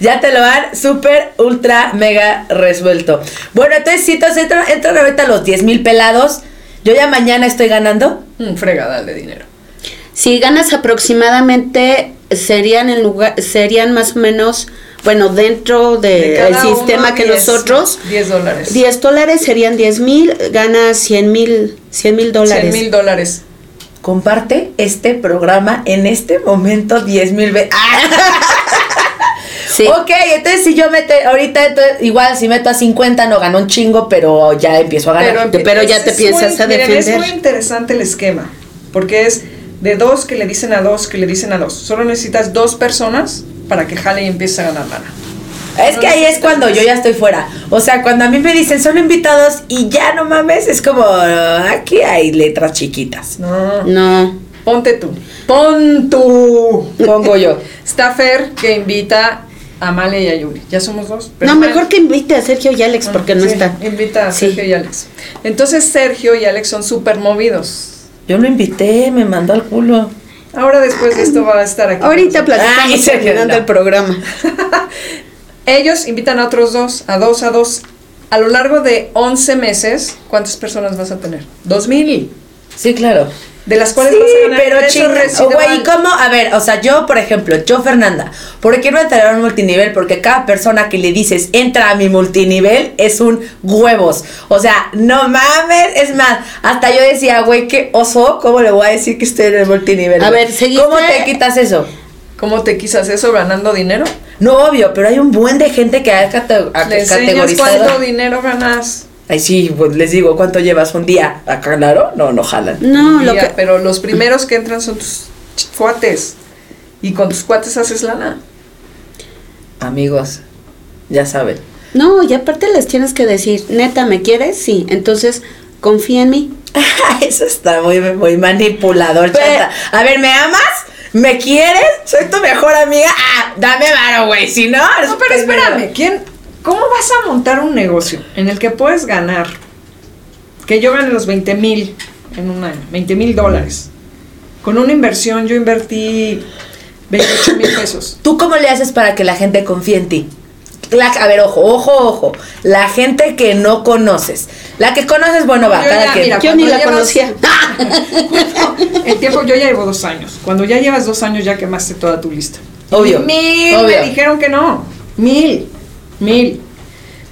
ya te lo han súper, ultra, mega resuelto. Bueno, entonces, si entonces entran, entran ahorita los 10 mil pelados. Yo ya mañana estoy ganando. Un fregadal de dinero. Si ganas aproximadamente, serían en lugar, serían más o menos, bueno, dentro De del cada sistema uno, que 10, nosotros, 10 dólares. 10 dólares serían 10 mil, ganas 100 mil, 100 mil 100 dólares. mil dólares. Comparte este programa en este momento 10 mil veces. Sí. Ok, entonces si yo meto, ahorita, entonces, igual si meto a 50 no gano un chingo, pero ya empiezo a ganar. Pero ya es- te piensas muy- a miren, defender. es muy interesante el esquema, porque es de dos que le dicen a dos que le dicen a dos. Solo necesitas dos personas para que jale y empiece a ganar lana. Es que ahí es cuando yo ya estoy fuera. O sea, cuando a mí me dicen solo invitados y ya no mames, es como ah, aquí hay letras chiquitas. No, No. ponte tú. Pon tú. Pongo yo. Está Fer que invita a Male y a Yuri. Ya somos dos. pero No, Male- mejor que invite a Sergio y Alex porque no Sí, está. Invita a Sí. Sergio y Alex. Entonces Sergio y Alex son súper movidos. Yo lo invité, me mandó al culo. Ahora después de esto va a estar aquí. Ahorita platicamos Ay, se terminando queda. el programa. Ellos invitan a otros dos, a dos, a dos. A lo largo de 11 meses, ¿cuántas personas vas a tener? Dos mil. Sí, claro. De las cuales Sí, vas a ganar pero ingreso chinga. residual. O, güey, ¿y cómo? A ver, o sea, yo, por ejemplo, yo, Fernanda, ¿por qué no entrar a un multinivel? Porque cada persona que le dices entra a mi multinivel es un huevos. O sea, no mames. Es más, hasta yo decía, güey, qué oso, ¿cómo le voy a decir que estoy en el multinivel? A ver, ¿seguiste? ¿Cómo te quitas eso? ¿Cómo te quisas eso ganando dinero? No, obvio, pero hay un buen de gente que ha, cate- categorizado. cuánto dinero ganas. Ay, sí, pues les digo, ¿cuánto llevas un día? ¿Acá, claro? No, no jalan. No, lo Ya, que, Pero los primeros que entran son tus cuates. Y con tus cuates haces lana. Amigos, ya saben. no, y aparte les tienes que decir, neta, ¿me quieres? Sí, entonces confía en mí. Eso está muy, muy manipulador, Pero- chata. A ver, ¿me amas? ¿Me quieres? ¿Soy tu mejor amiga? Ah, dame varo, güey. Si no, No, pero espérame, ¿quién, ¿cómo vas a montar un negocio en el que puedes ganar? Que yo gane los 20 mil en un año, 20 mil dólares. Con una inversión yo invertí 28 mil pesos. ¿Tú cómo le haces para que la gente confíe en ti? La- a ver, ojo, ojo, ojo. La gente que no conoces. La que conoces, bueno, va, Yo cada ya, quien. mira, Yo ni la llevas- conocía. El tiempo, yo ya llevo dos años. Cuando ya llevas dos años ya quemaste toda tu lista. Obvio, Mil obvio. me dijeron que no. Mil. Mil.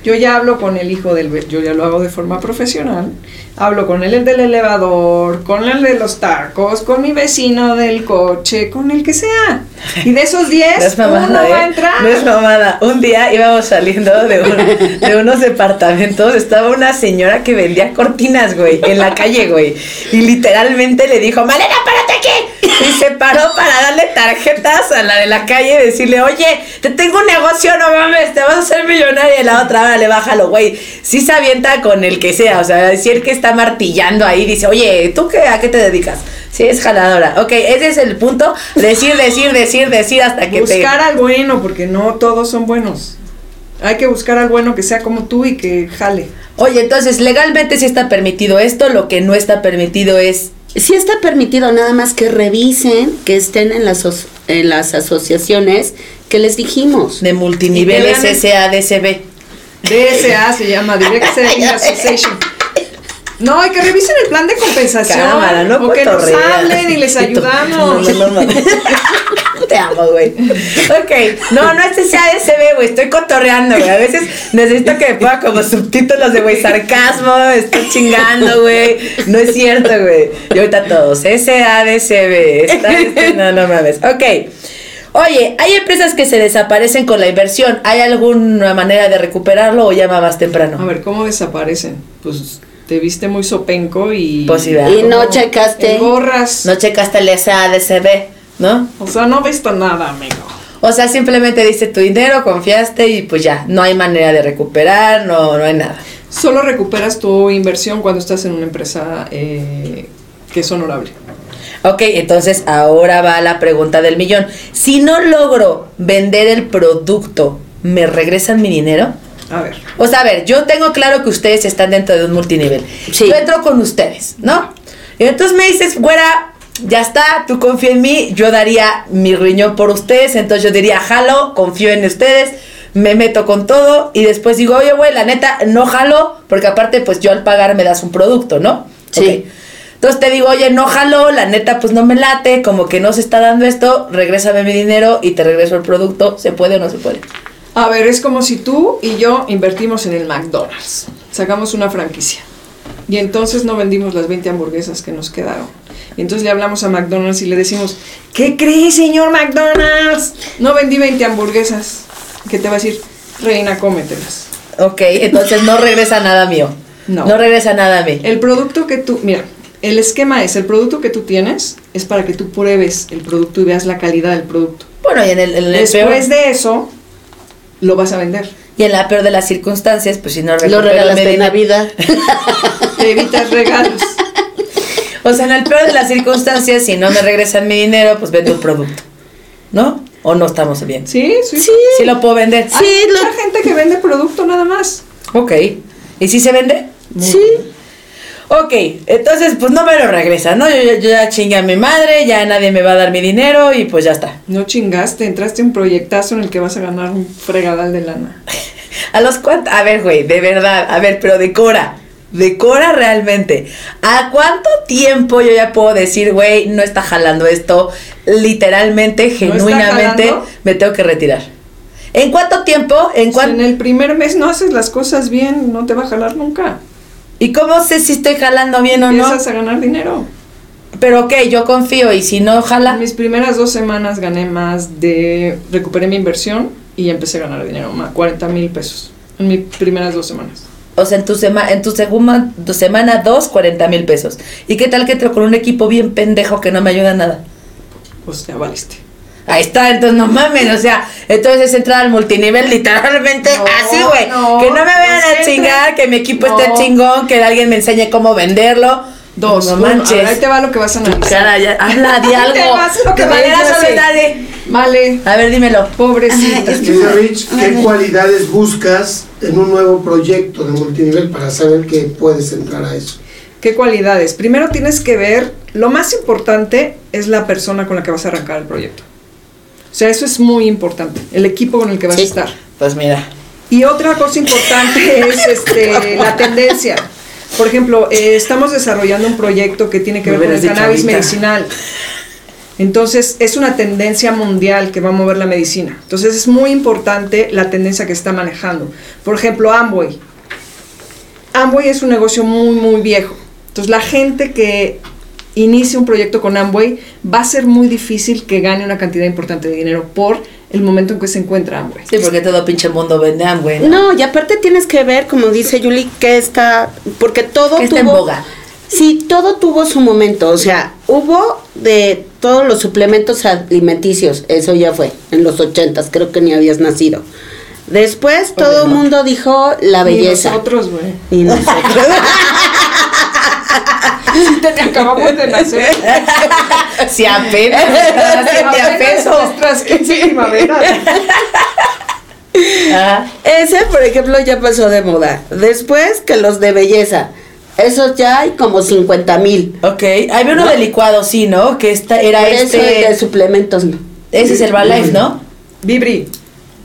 Yo ya hablo con el hijo del... Yo ya lo hago de forma profesional. Hablo con él el del elevador, con el de los tacos, con mi vecino del coche, con el que sea. Y de esos 10, No es uno mamada, va a ¿eh? entrar. No es mamada. Un día íbamos saliendo de, un- de unos departamentos. Estaba una señora que vendía cortinas, güey, en la calle, güey. Y literalmente le dijo, Malena, párate aquí. Y se paró para darle tarjetas a la de la calle y decirle, oye, te tengo un negocio, no mames, te vas a hacer millonaria. Y la otra, vale, bájalo, güey. Sí se avienta con el que sea. O sea, si el que está martillando ahí dice, oye, ¿tú qué, a qué te dedicas? Sí, es jaladora. Ok, ese es el punto. Decir, decir, decir, decir hasta que te... Buscar al bueno, porque no todos son buenos. Hay que buscar al bueno que sea como tú y que jale. Oye, entonces legalmente sí está permitido esto, lo que no está permitido es Sí está permitido, nada más que revisen que estén en las, as- en las asociaciones que les dijimos. de multiniveles SADCB. DSA se llama, Direct Selling Association. No, hay que revisen el plan de compensación. Cámara, no o que nos hablen y les ayudamos. No, no, no. Te amo, güey. Ok, no, no es SADCB, güey, estoy cotorreando, güey. A veces necesito que me ponga como subtítulos de, güey, sarcasmo, estoy chingando, güey. No es cierto, güey. Y ahorita todos, SADCB. Está, este, no, no mames. Ok. Oye, hay empresas que se desaparecen con la inversión. ¿Hay alguna manera de recuperarlo o llama más temprano? A ver, ¿cómo desaparecen? Pues te viste muy sopenco y. Pues. Y no checaste. en gorras. No checaste el SADCB, ¿no? O sea, no he visto nada, amigo. O sea, simplemente diste tu dinero, confiaste y pues ya, no hay manera de recuperar, no, no hay nada. Solo recuperas tu inversión cuando estás en una empresa eh, que es honorable. Ok, entonces ahora va la pregunta del millón. Si no logro vender el producto, ¿me regresan mi dinero? A ver. O sea, a ver, yo tengo claro que ustedes están dentro de un multinivel. Sí. Yo entro con ustedes, ¿no? Y entonces me dices, güera, ya está, tú confía en mí, yo daría mi riñón por ustedes, entonces yo diría, jalo, confío en ustedes, me meto con todo y después digo, oye, güey, la neta, no jalo, porque aparte, pues yo al pagar me das un producto, ¿no? Sí. Ok. Entonces te digo, oye, no jalo, la neta, pues no me late, como que no se está dando esto, regrésame mi dinero y te regreso el producto, ¿se puede o no se puede? A ver, es como si tú y yo invertimos en el McDonald's. Sacamos una franquicia. Y entonces no vendimos las 20 hamburguesas que nos quedaron. Y entonces le hablamos a McDonald's y le decimos, ¿qué cree, señor McDonald's? No vendí 20 hamburguesas. ¿Qué te va a decir? Reina, cómetelas. Ok, entonces no regresa nada mío. No. No regresa nada a mí. El producto que tú, mira, el esquema es, el producto que tú tienes es para que tú pruebes el producto y veas la calidad del producto. Bueno, y en el, en el Después peor, de eso, lo vas a vender. y en la peor de las circunstancias, pues si no Lo regalas de Navidad. Te evitas regalos. O sea, en el peor de las circunstancias, si no me regresan mi dinero, pues vendo el producto. ¿No? ¿O no estamos bien? Sí, sí. Sí. Sí lo puedo vender. Sí, Hay lo- mucha gente que vende producto nada más. Ok. ¿Y si se vende? Sí. Ok, entonces pues no me lo regresa, ¿no? Yo, yo- yo ya chingué a mi madre, ya nadie me va a dar mi dinero y pues ya está. No chingaste, entraste en un proyectazo en el que vas a ganar un fregadal de lana. ¿A los cuántos? A ver, güey, de verdad, a ver, pero decora. Decora realmente. ¿A cuánto tiempo yo ya puedo decir, güey, no está jalando esto? Literalmente, genuinamente, me tengo que retirar. ¿En cuánto tiempo? ¿En Si en el primer mes no haces las cosas bien, no te va a jalar nunca. ¿Y cómo sé si estoy jalando bien o no? Empiezas a ganar dinero. Pero ok, yo confío y si no jala. En mis primeras dos semanas gané más de... Recuperé mi inversión y empecé a ganar dinero, más 40 mil pesos. En mis primeras dos semanas. O sea, en tu, sema en tu segunda tu semana, dos, 40 mil pesos. ¿Y qué tal que entro con un equipo bien pendejo que no me ayuda nada? Pues ya valiste. Ahí está, entonces no mames, o sea, entonces es entrar al multinivel literalmente No, así, güey. no, que no me vayan no a chingar, que mi equipo No. esté chingón, que alguien me enseñe cómo venderlo. Dos. no ver, manches. ahí te va lo que vas a analizar. Cara, ya, habla de Ahí te algo. vas lo que De manera vayas a hacer. solidaria. Vale. A ver, dímelo. Pobrecita. Rich, ¿qué cualidades buscas en un nuevo proyecto de multinivel para saber que puedes entrar a eso? ¿Qué cualidades? Primero tienes que ver, lo más importante es la persona con la que vas a arrancar el proyecto. O sea, eso es muy importante, el equipo con el que vas Sí. a estar. Pues mira. Y otra cosa importante es este, la tendencia. Por ejemplo, eh, estamos desarrollando un proyecto que tiene que Me ver con el cannabis ahorita. medicinal. Entonces, es una tendencia mundial que va a mover la medicina. Entonces, es muy importante la tendencia que está manejando. Por ejemplo, Amway. Amway es un negocio muy, muy viejo. Entonces, la gente que inicie un proyecto con Amway va a ser muy difícil que gane una cantidad importante de dinero por el momento en que se encuentra Amway. Sí, porque todo pinche mundo vende Amway. ¿no? No, y aparte tienes que ver, como dice Yuli, que está, porque todo Que está en tuvo, boga. Sí, todo tuvo su momento, o sea, hubo de todos los suplementos alimenticios, eso ya fue, en los ochentas, creo que ni habías nacido. Después todo el mundo dijo la Y belleza. nosotros, güey. Y nosotros. Te acabamos de nacer. Si apenas, así de a peso. Nuestras 15 primaveras. Ajá. Ese, por ejemplo, ya pasó de moda. Después que los de belleza. Esos ya hay como 50 mil. Ok, había uno de licuado, sí, ¿no? Que esta era Por eso este. de suplementos no. Ese es el Herbalife, ¿no? Vibri.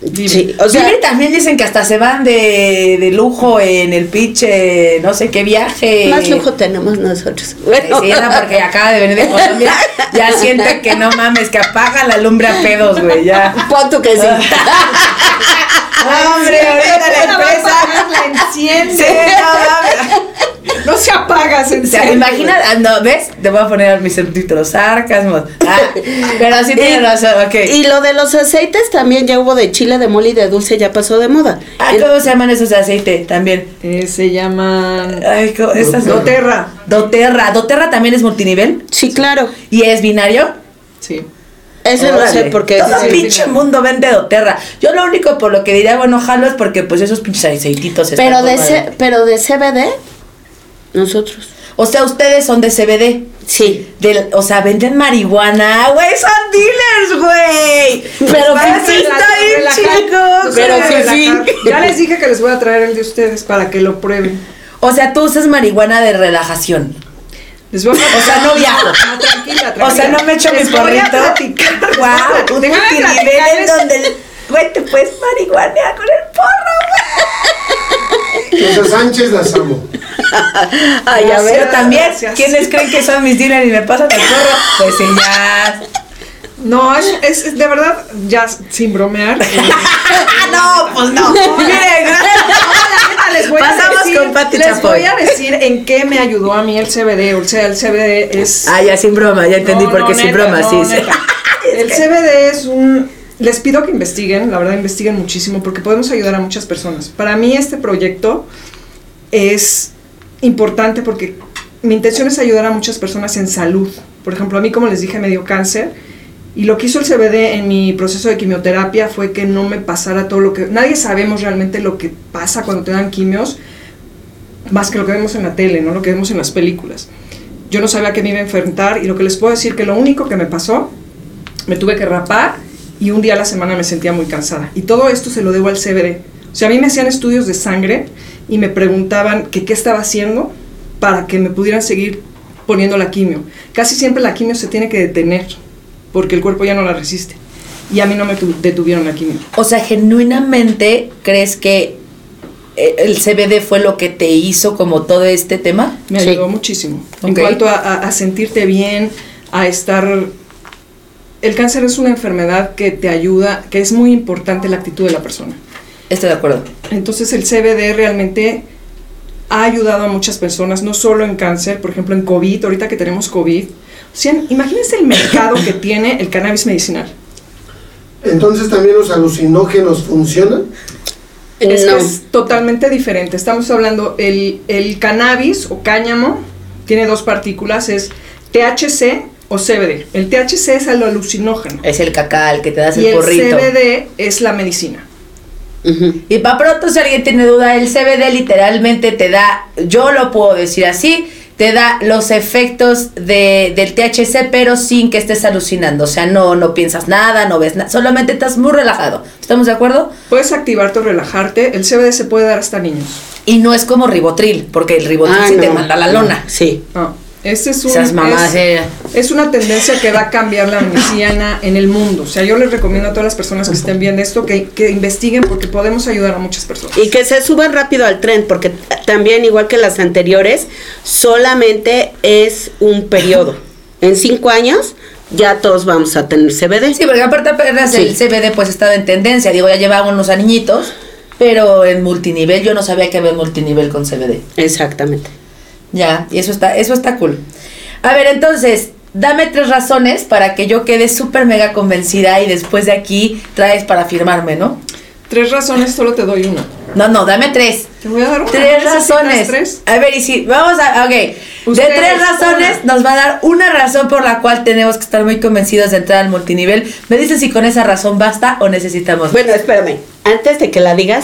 Sí, o sea, Vibri también dicen que hasta se van de, de lujo en el pinche, no sé qué viaje. más lujo tenemos nosotros. Bueno, Sí, no, porque acaba de venir de Colombia. Ya siente que no mames, que apaga la lumbre a pedos, güey, ya. pon tú que sí. No, hombre, ahorita la empresa. La enciende. Sí, no se apaga, se O sea, enciende. imagina, ah, no, ¿ves? Te voy a poner mis subtítulos, sarcasmos. Ah, pero sí tiene razón, ok. Y lo de los aceites también ya hubo de chile, de mole y de dulce, ya pasó de moda. Ah, ¿cómo se llaman esos aceites también? Eh, se llaman Ay, ¿cómo? Estas Doterra. Doterra. Doterra también es multinivel Sí, claro. y es binario. Sí. Ese no sé Órale. por qué. Todo sí, el sí, pinche sí. mundo vende doterra. Yo lo único por lo que diría, bueno, jalo es porque pues esos pinches aceititos están Pero de, C- pero de CBD, nosotros. O sea, ustedes son de CBD. Sí. Del, o sea, venden marihuana, güey, son dealers, güey. Pero fifí. eso está bien Relajar. chico. Los Pero fifí. relajar. Ya les dije que les voy a traer el de ustedes para que lo prueben. O sea, tú usas marihuana de relajación. Les voy a O sea, no viajo. O sea, no me echo mi Les voy a porrito. platicar. Wow, un Déjame en donde, el- güey, te puedes marihuanear con el porro, güey. Los Sánchez las amo. Ay, a ver. Pero también, gracias. ¿quiénes creen que son mis dealers y me pasan el porro? Pues ya. No, es, es- es de verdad, ya sin bromear. eh, no, pues no. Miren, les voy a Pasamos decir- con Pati Les Chapoy. voy a decir en qué me ayudó a mí el CBD. O sea, el CBD es. Ah, ya sin broma, ya entendí No, por qué no, sin neta, broma, no, sí, sí. El CBD es un... Les pido que investiguen, la verdad investiguen muchísimo porque podemos ayudar a muchas personas. Para mí este proyecto es importante porque mi intención es ayudar a muchas personas en salud. Por ejemplo, a mí como les dije me dio cáncer y lo que hizo el CBD en mi proceso de quimioterapia fue que no me pasara todo lo que... Nadie sabemos realmente lo que pasa cuando te dan quimios más que lo que vemos en la tele, ¿no? Lo que vemos en las películas. Yo no sabía que me iba a enfrentar y lo que les puedo decir que lo único que me pasó, me tuve que rapar y un día a la semana me sentía muy cansada. Y todo esto se lo debo al CBD. O sea, a mí me hacían estudios de sangre y me preguntaban que qué estaba haciendo para que me pudieran seguir poniendo la quimio. Casi siempre la quimio se tiene que detener porque el cuerpo ya no la resiste. Y a mí no me tu- detuvieron la quimio. O sea, genuinamente crees que eh, el CBD fue lo que te hizo como todo este tema? Me Sí. ayudó muchísimo. En cuanto a, a- a sentirte bien, a estar... El cáncer es una enfermedad que te ayuda, que es muy importante la actitud de la persona. Estoy de acuerdo. Entonces el CBD realmente ha ayudado a muchas personas, no solo en cáncer, por ejemplo en COVID, ahorita que tenemos COVID. O sea, imagínense el mercado que tiene el cannabis medicinal. Entonces también los alucinógenos funcionan. Es, no. es totalmente diferente. Estamos hablando, el, el cannabis o cáñamo tiene dos partículas, es THC o CBD. El THC es el alucinógeno Es el cacal que te das y el el porrito. CBD es la medicina. Y para pronto, si alguien tiene duda, el CBD literalmente te da, yo lo puedo decir así, te da los efectos de, del THC, pero sin que estés alucinando. O sea, no, no piensas nada, no ves nada, solamente estás muy relajado. ¿Estamos de acuerdo? Puedes activarte o relajarte. El CBD se puede dar hasta niños. Y no es como ribotril, porque el ribotril Ah, sí te manda la lona. Sí. No, este es un... Esas mamás, es-. Es una tendencia que va a cambiar la medicina en el mundo. O sea, yo les recomiendo a todas las personas que estén viendo esto que, que investiguen porque podemos ayudar a muchas personas. Y que se suban rápido al tren, porque también, igual que las anteriores, solamente es un periodo. En cinco años ya todos vamos a tener CBD. Sí, porque aparte apenas el Sí. CBD pues estaba en tendencia. Digo, ya llevaban unos añitos, pero en multinivel yo no sabía que había multinivel con CBD. Exactamente. Ya, y eso está, eso está cool. A ver, entonces, dame tres razones para que yo quede súper mega convencida y después de aquí traes para firmarme, ¿no? Tres razones, solo te doy una. No, no, dame tres. Te voy a dar una. Tres ¿Necesitas razones. Tres? A ver, y si, vamos a, ok. De Ustedes, tres razones una. nos va a dar una razón por la cual tenemos que estar muy convencidos de entrar al multinivel. Me dices si con esa razón basta o necesitamos. Bueno, espérame. Antes de que la digas,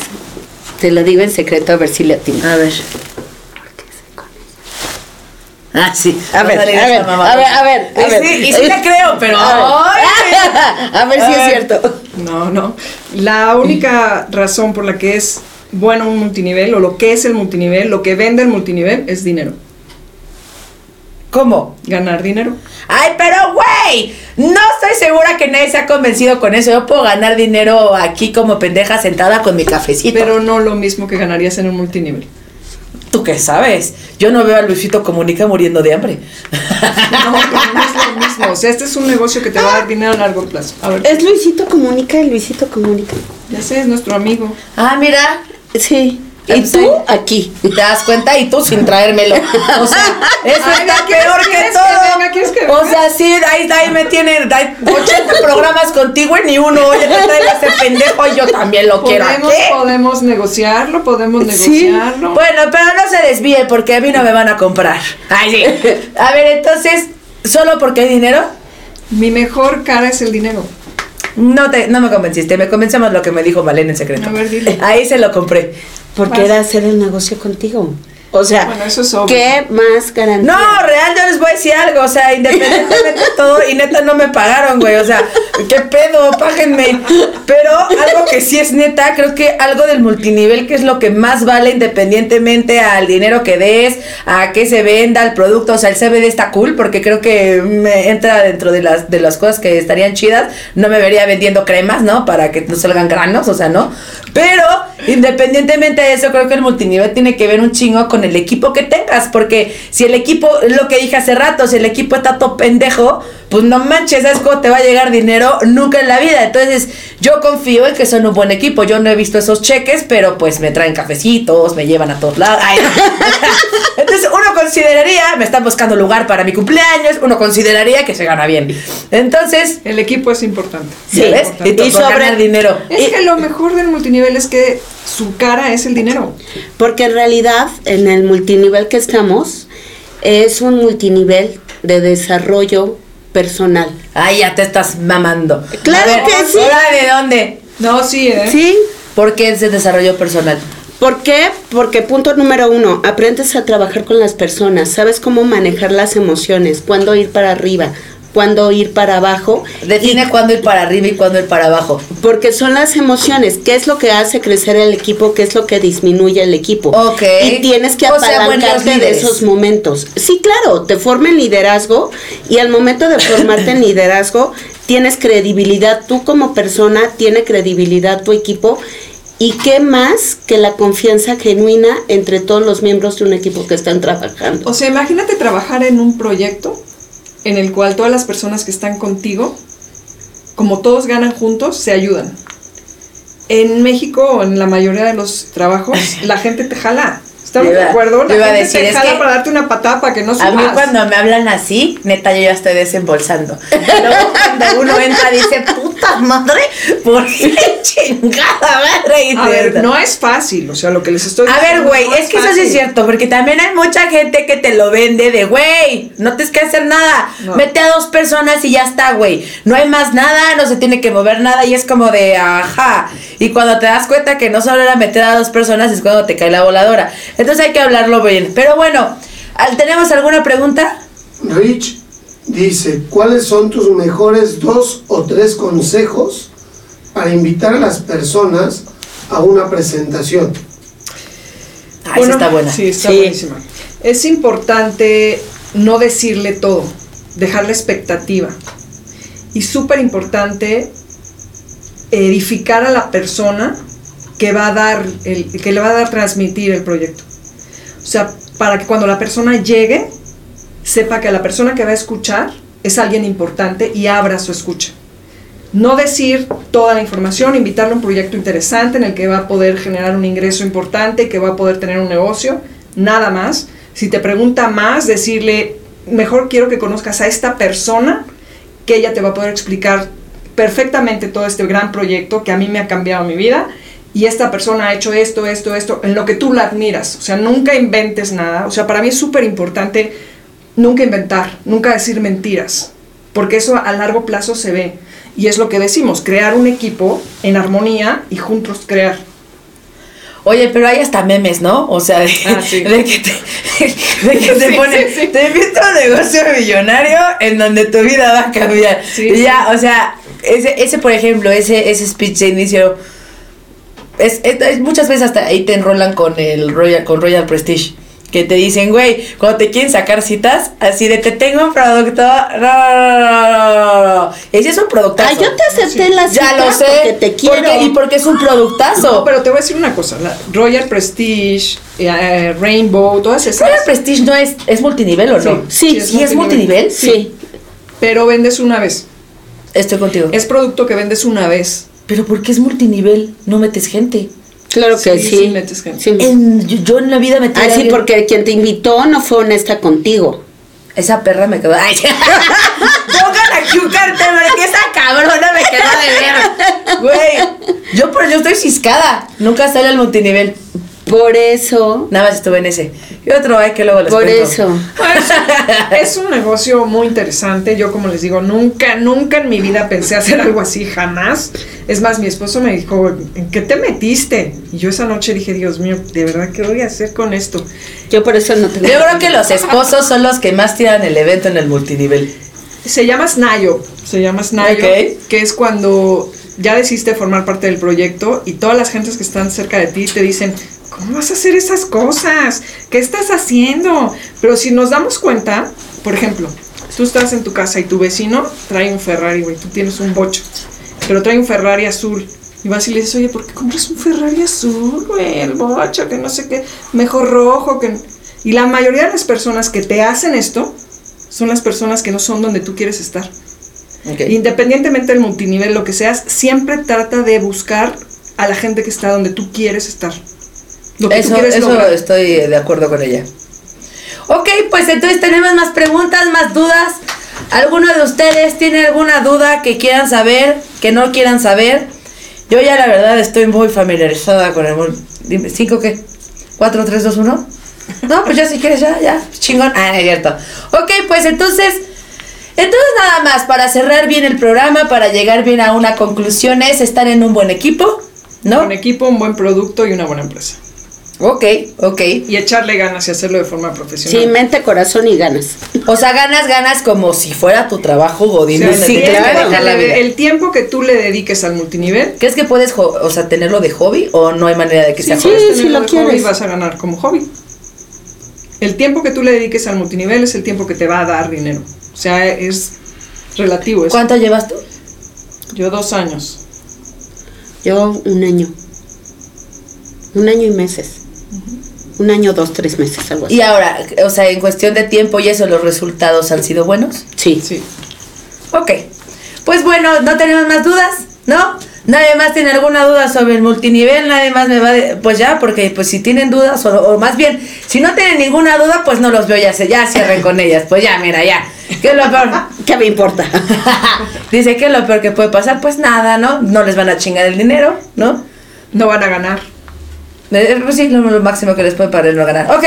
te lo digo en secreto a ver si le atino. A ver. Ah, sí. A ver, a ver, a ver, a ver, a Y ver. sí, y sí le creo, pero. A ¡ay! ver, a ver si A es cierto. No, no. La única razón por la que es bueno un multinivel o lo que es el multinivel, lo que vende el multinivel es dinero. ¿Cómo? Ganar dinero. Ay, pero güey, no estoy segura que nadie se ha convencido con eso. Yo puedo ganar dinero aquí como pendeja sentada con mi cafecito. Pero no lo mismo que ganarías en un multinivel. ¿Tú qué sabes? Yo no veo a Luisito Comunica muriendo de hambre. No, pero no es lo mismo. O sea, este es un negocio que te va a dar dinero a largo plazo. A ver, Es Luisito Comunica y Luisito Comunica. ya sé, es nuestro amigo. ah, mira. Sí. Y tú aquí. ¿Te das cuenta? Y tú sin traérmelo. O sea, eso Ay, está ¿quieres- peor que todo. venga? ¿Quieres que o sea, sí, ahí, ahí me tienen ahí 80 programas contigo y ni uno. Oye, te traigo ese pendejo y yo también lo quiero. Podemos, aquí. podemos negociarlo, podemos Sí. negociarlo. Bueno, pero no se desvíe porque a mí no me van a comprar. Ay, sí. A ver, entonces, ¿solo porque hay dinero? Mi mejor cara es el dinero. No te, no me convenciste, me convencemos lo que me dijo Malena en secreto. A ver, dile. Ahí se lo compré. Porque Vas. era hacer el negocio contigo. O sea, Bueno, eso es. ¿qué más garantía? No, real, yo les voy a decir algo, o sea, independientemente de todo, y neta no me pagaron, güey, o sea, qué pedo, páguenme. Pero algo que sí es neta, creo que algo del multinivel, que es lo que más vale independientemente al dinero que des, a que se venda el producto, o sea, el CBD está cool, porque creo que me entra dentro de las, de las cosas que estarían chidas, no me vería vendiendo cremas, ¿no? Para que no salgan granos, o sea, ¿no? Pero, independientemente de eso, creo que el multinivel tiene que ver un chingo con el equipo que tengas, porque si el equipo, lo que dije hace rato, si el equipo está todo pendejo, pues no manches, ¿sabes cómo te va a llegar dinero? Nunca en la vida. Entonces, yo confío en que son un buen equipo. Yo no he visto esos cheques, pero pues me traen cafecitos, me llevan a todos lados. Ay, no. Entonces, uno consideraría, me están buscando lugar para mi cumpleaños, uno consideraría que se gana bien. Entonces, El equipo es importante. ¿sí Es ves? importante. Y, Y sobre sobre- ganar dinero. Es que lo mejor del multinivel es que su cara es el dinero. Porque en realidad, en el multinivel que estamos, es un multinivel de desarrollo personal. Ay, ya te estás mamando. Claro ver, que sí. ¿ahora de dónde? No, sí, ¿eh? ¿Sí? Porque es de desarrollo personal. ¿Por qué? Porque punto número uno, aprendes a trabajar con las personas, sabes cómo manejar las emociones, cuándo ir para arriba, cuándo ir para abajo. Define cuándo ir para arriba y cuándo ir para abajo. Porque son las emociones, qué es lo que hace crecer el equipo, qué es lo que disminuye el equipo. Ok. Y tienes que O sea, buenos apalancarte de esos momentos. Sí, claro, te forma en liderazgo y al momento de formarte en liderazgo tienes credibilidad tú como persona, tiene credibilidad tu equipo. ¿Y qué más que la confianza genuina entre todos los miembros de un equipo que están trabajando? O sea, imagínate trabajar en un proyecto en el cual todas las personas que están contigo, como todos ganan juntos, se ayudan. En México, en la mayoría de los trabajos, la gente te jala. ¿Estamos Yo de iba- acuerdo? yo La iba a decir, te es jala que- para darte una patada para que no subas. A mí cuando me hablan así, neta, yo ya estoy desembolsando. Luego cuando uno entra dice, puta madre, ¿por qué chingada madre? A ver, no es fácil, o sea, lo que les estoy A ver, diciendo güey, no es que eso sí es cierto, porque también hay mucha gente que te lo vende de, güey, no tienes que hacer nada, No. mete a dos personas y ya está, güey, no hay más nada, no se tiene que mover nada y es como de, ajá, y cuando te das cuenta que no solo era meter a dos personas es cuando te cae la voladora, entonces hay que hablarlo bien, pero bueno, ¿al- ¿tenemos alguna pregunta? Rich dice, ¿cuáles son tus mejores dos o tres consejos para invitar a las personas a una presentación? Ah, esa está buena. Sí, está Sí. buenísima. Es importante no decirle todo, dejar la expectativa. Y súper importante edificar a la persona que va a dar el, que le va a dar transmitir el proyecto. O sea, para que cuando la persona llegue, sepa que la persona que va a escuchar es alguien importante y abra su escucha. No decir toda la información, invitarle a un proyecto interesante en el que va a poder generar un ingreso importante, que va a poder tener un negocio, nada más. Si te pregunta más, decirle, mejor quiero que conozcas a esta persona, que ella te va a poder explicar perfectamente todo este gran proyecto que a mí me ha cambiado mi vida. Y esta persona ha hecho esto, esto, esto, en lo que tú la admiras. O sea, nunca inventes nada. O sea, para mí es súper importante nunca inventar, nunca decir mentiras, porque eso a largo plazo se ve. Y es lo que decimos, crear un equipo en armonía y juntos crear. Oye, pero hay hasta memes, ¿no? O sea, de, Ah, sí. de que te, de que te Sí, ponen, sí, te invito a un negocio millonario en donde tu vida va a cambiar. Y ya, o sea, ese, ese por ejemplo, ese, ese speech de inicio, es, es- es- muchas veces hasta ahí te enrolan con el Royal, con Royal Prestige. Que te dicen, güey, cuando te quieren sacar citas, así de te tengo un producto. No, no, no, no, no, no. Ese es un productazo. Ah, yo te acepté la cita Ya lo sé. porque te quiero. porque- y porque es un productazo. No, pero te voy a decir una cosa, la Royal Prestige, eh, Rainbow, todas esas. Royal Prestige no es, es multinivel o no? Sí, sí es multinivel. Sí. Pero vendes una vez. Estoy contigo. Es producto que vendes una vez. Pero ¿por qué es multinivel? No metes gente. Claro que Sí, sí. sí metes gente. Sí. En- yo, yo en la vida metí Ah, sí, alguien- porque quien te invitó no fue honesta contigo. Esa perra me quedó. Ay, Pongan aquí un cartel porque esa cabrona me quedó de ver. Güey, yo por yo estoy ciscada. Nunca sale al multinivel. Por eso, Nada más estuve en ese. Y otro hay que luego les por cuento. eso. Pues, es un negocio muy interesante. Yo, como les digo, nunca, nunca en mi vida pensé hacer algo así, jamás. Es más, mi esposo me dijo, ¿en qué te metiste? Y yo esa noche dije, Dios mío, ¿de verdad qué voy a hacer con esto? Yo por eso no tengo. Yo creo que los esposos son los que más tiran el evento en el multinivel. Se llama Snayo, se llama Snayo, Ok. que es cuando ya decidiste formar parte del proyecto y todas las gentes que están cerca de ti te dicen, ¿cómo vas a hacer esas cosas? ¿Qué estás haciendo? Pero si nos damos cuenta, por ejemplo, tú estás en tu casa y tu vecino trae un Ferrari, güey, tú tienes un bocho, pero trae un Ferrari azul. Y vas y le dices, oye, ¿por qué compras un Ferrari azul, güey? El bocho, que no sé qué, mejor rojo, que... Y la mayoría de las personas que te hacen esto son las personas que no son donde tú quieres estar. Independientemente del multinivel, lo que seas, siempre trata de buscar a la gente que está donde tú quieres estar. Lo que tú Eso, quieres eso lograr. estoy de acuerdo con ella. Ok, pues entonces tenemos más preguntas, más dudas. ¿Alguno de ustedes tiene alguna duda que quieran saber, que no quieran saber? Yo ya la verdad estoy muy familiarizada con el... Dime, ¿cinco qué? ¿Cuatro, tres, dos, uno? No, pues ya si quieres, ya, ya, chingón. Ah, es cierto. Ok, pues entonces... Entonces nada más, para cerrar bien el programa, para llegar bien a una conclusión es estar en un buen equipo, ¿no? Un equipo, un buen producto y una buena empresa. Ok, ok. Y echarle ganas y hacerlo de forma profesional. Sí, mente, corazón y ganas. O sea, ganas, ganas como si fuera tu trabajo O godín. sea, en el el, que tiempo te va a dejar que la le- vida. el tiempo que tú le dediques al multinivel, ¿Crees que puedes, o sea, tenerlo de hobby o no hay manera de que sea sí. hobby? si lo de hobby, quieres. vas a ganar como hobby. El tiempo que tú le dediques al multinivel es el tiempo que te va a dar dinero. O sea, es relativo. eso. ¿Cuánto llevas tú? Yo dos años. Yo un año. Un año y meses. Un año, dos, tres meses, algo así. Y ahora, o sea, en cuestión de tiempo y eso, ¿los resultados han sido buenos? Sí. Sí. Ok. Pues bueno, no tenemos más dudas, ¿no? Nadie más tiene alguna duda sobre el multinivel, nadie más me va de, pues ya, porque pues si tienen dudas, o, o más bien, si no tienen ninguna duda, pues no los veo, ya se, ya cierren con ellas, pues ya, mira, ya. ¿Qué es lo peor? ¿Qué me importa? Dice que es lo peor que puede pasar, pues nada, ¿no? No les van a chingar el dinero, ¿no? No van a ganar. Eh, Pues sí, lo, lo máximo que les puede parar es no ganar. Ok,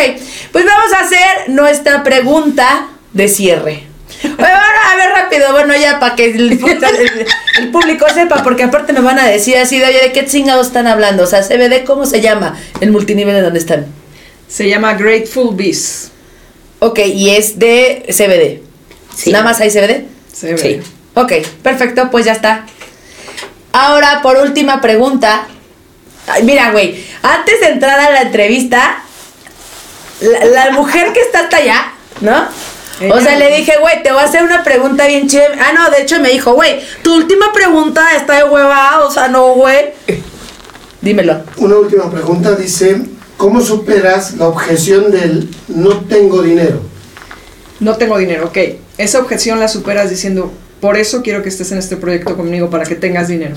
pues vamos a hacer nuestra pregunta de cierre. Bueno, a ver rápido, bueno, ya para que el, el- el público sepa, porque aparte me van a decir así de, oye, ¿de qué chingados están hablando? O sea, CBD, ¿cómo se llama el multinivel de donde están? Se llama Grateful Bees. Ok, y es de CBD. Sí. ¿Nada más hay CBD? Ve. Sí. Ok, perfecto, pues ya está. Ahora, por última pregunta. Ay, mira, güey, antes de entrar a la entrevista, la, la mujer que está hasta allá, ¿no? O sea, le dije, güey, te voy a hacer una pregunta bien chévere. Ah, no, de hecho me dijo, güey, tu última pregunta está de hueva, o sea, no, güey. Dímelo. Una última pregunta dice, ¿cómo superas la objeción del no tengo dinero? No tengo dinero, ok. Esa objeción la superas diciendo, por eso quiero que estés en este proyecto conmigo, para que tengas dinero.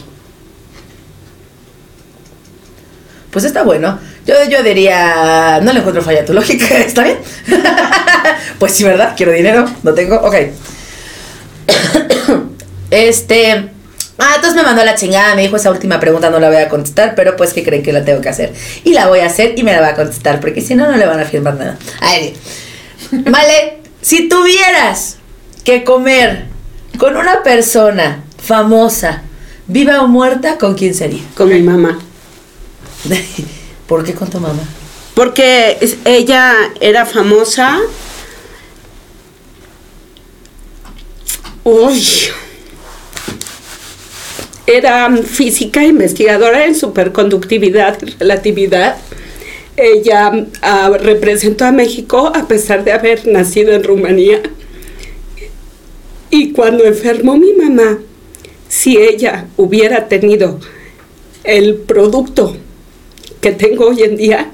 Pues está bueno. Yo, yo diría, no le encuentro falla a tu lógica, ¿está bien? pues sí, ¿verdad? Quiero dinero, no tengo, ok. este... Ah, entonces me mandó la chingada, me dijo esa última pregunta no la voy a contestar, pero pues que creen que la tengo que hacer. Y la voy a hacer y me la va a contestar, porque si no, no le van a firmar nada. Vale, si tuvieras que comer con una persona famosa, viva o muerta, ¿con quién sería? Con mi mamá. ¿Por qué con tu mamá? Porque ella era famosa. Uy. Era física investigadora en superconductividad y relatividad. Ella ah, representó a México a pesar de haber nacido en Rumanía. Y cuando enfermó mi mamá, si ella hubiera tenido el producto que tengo hoy en día,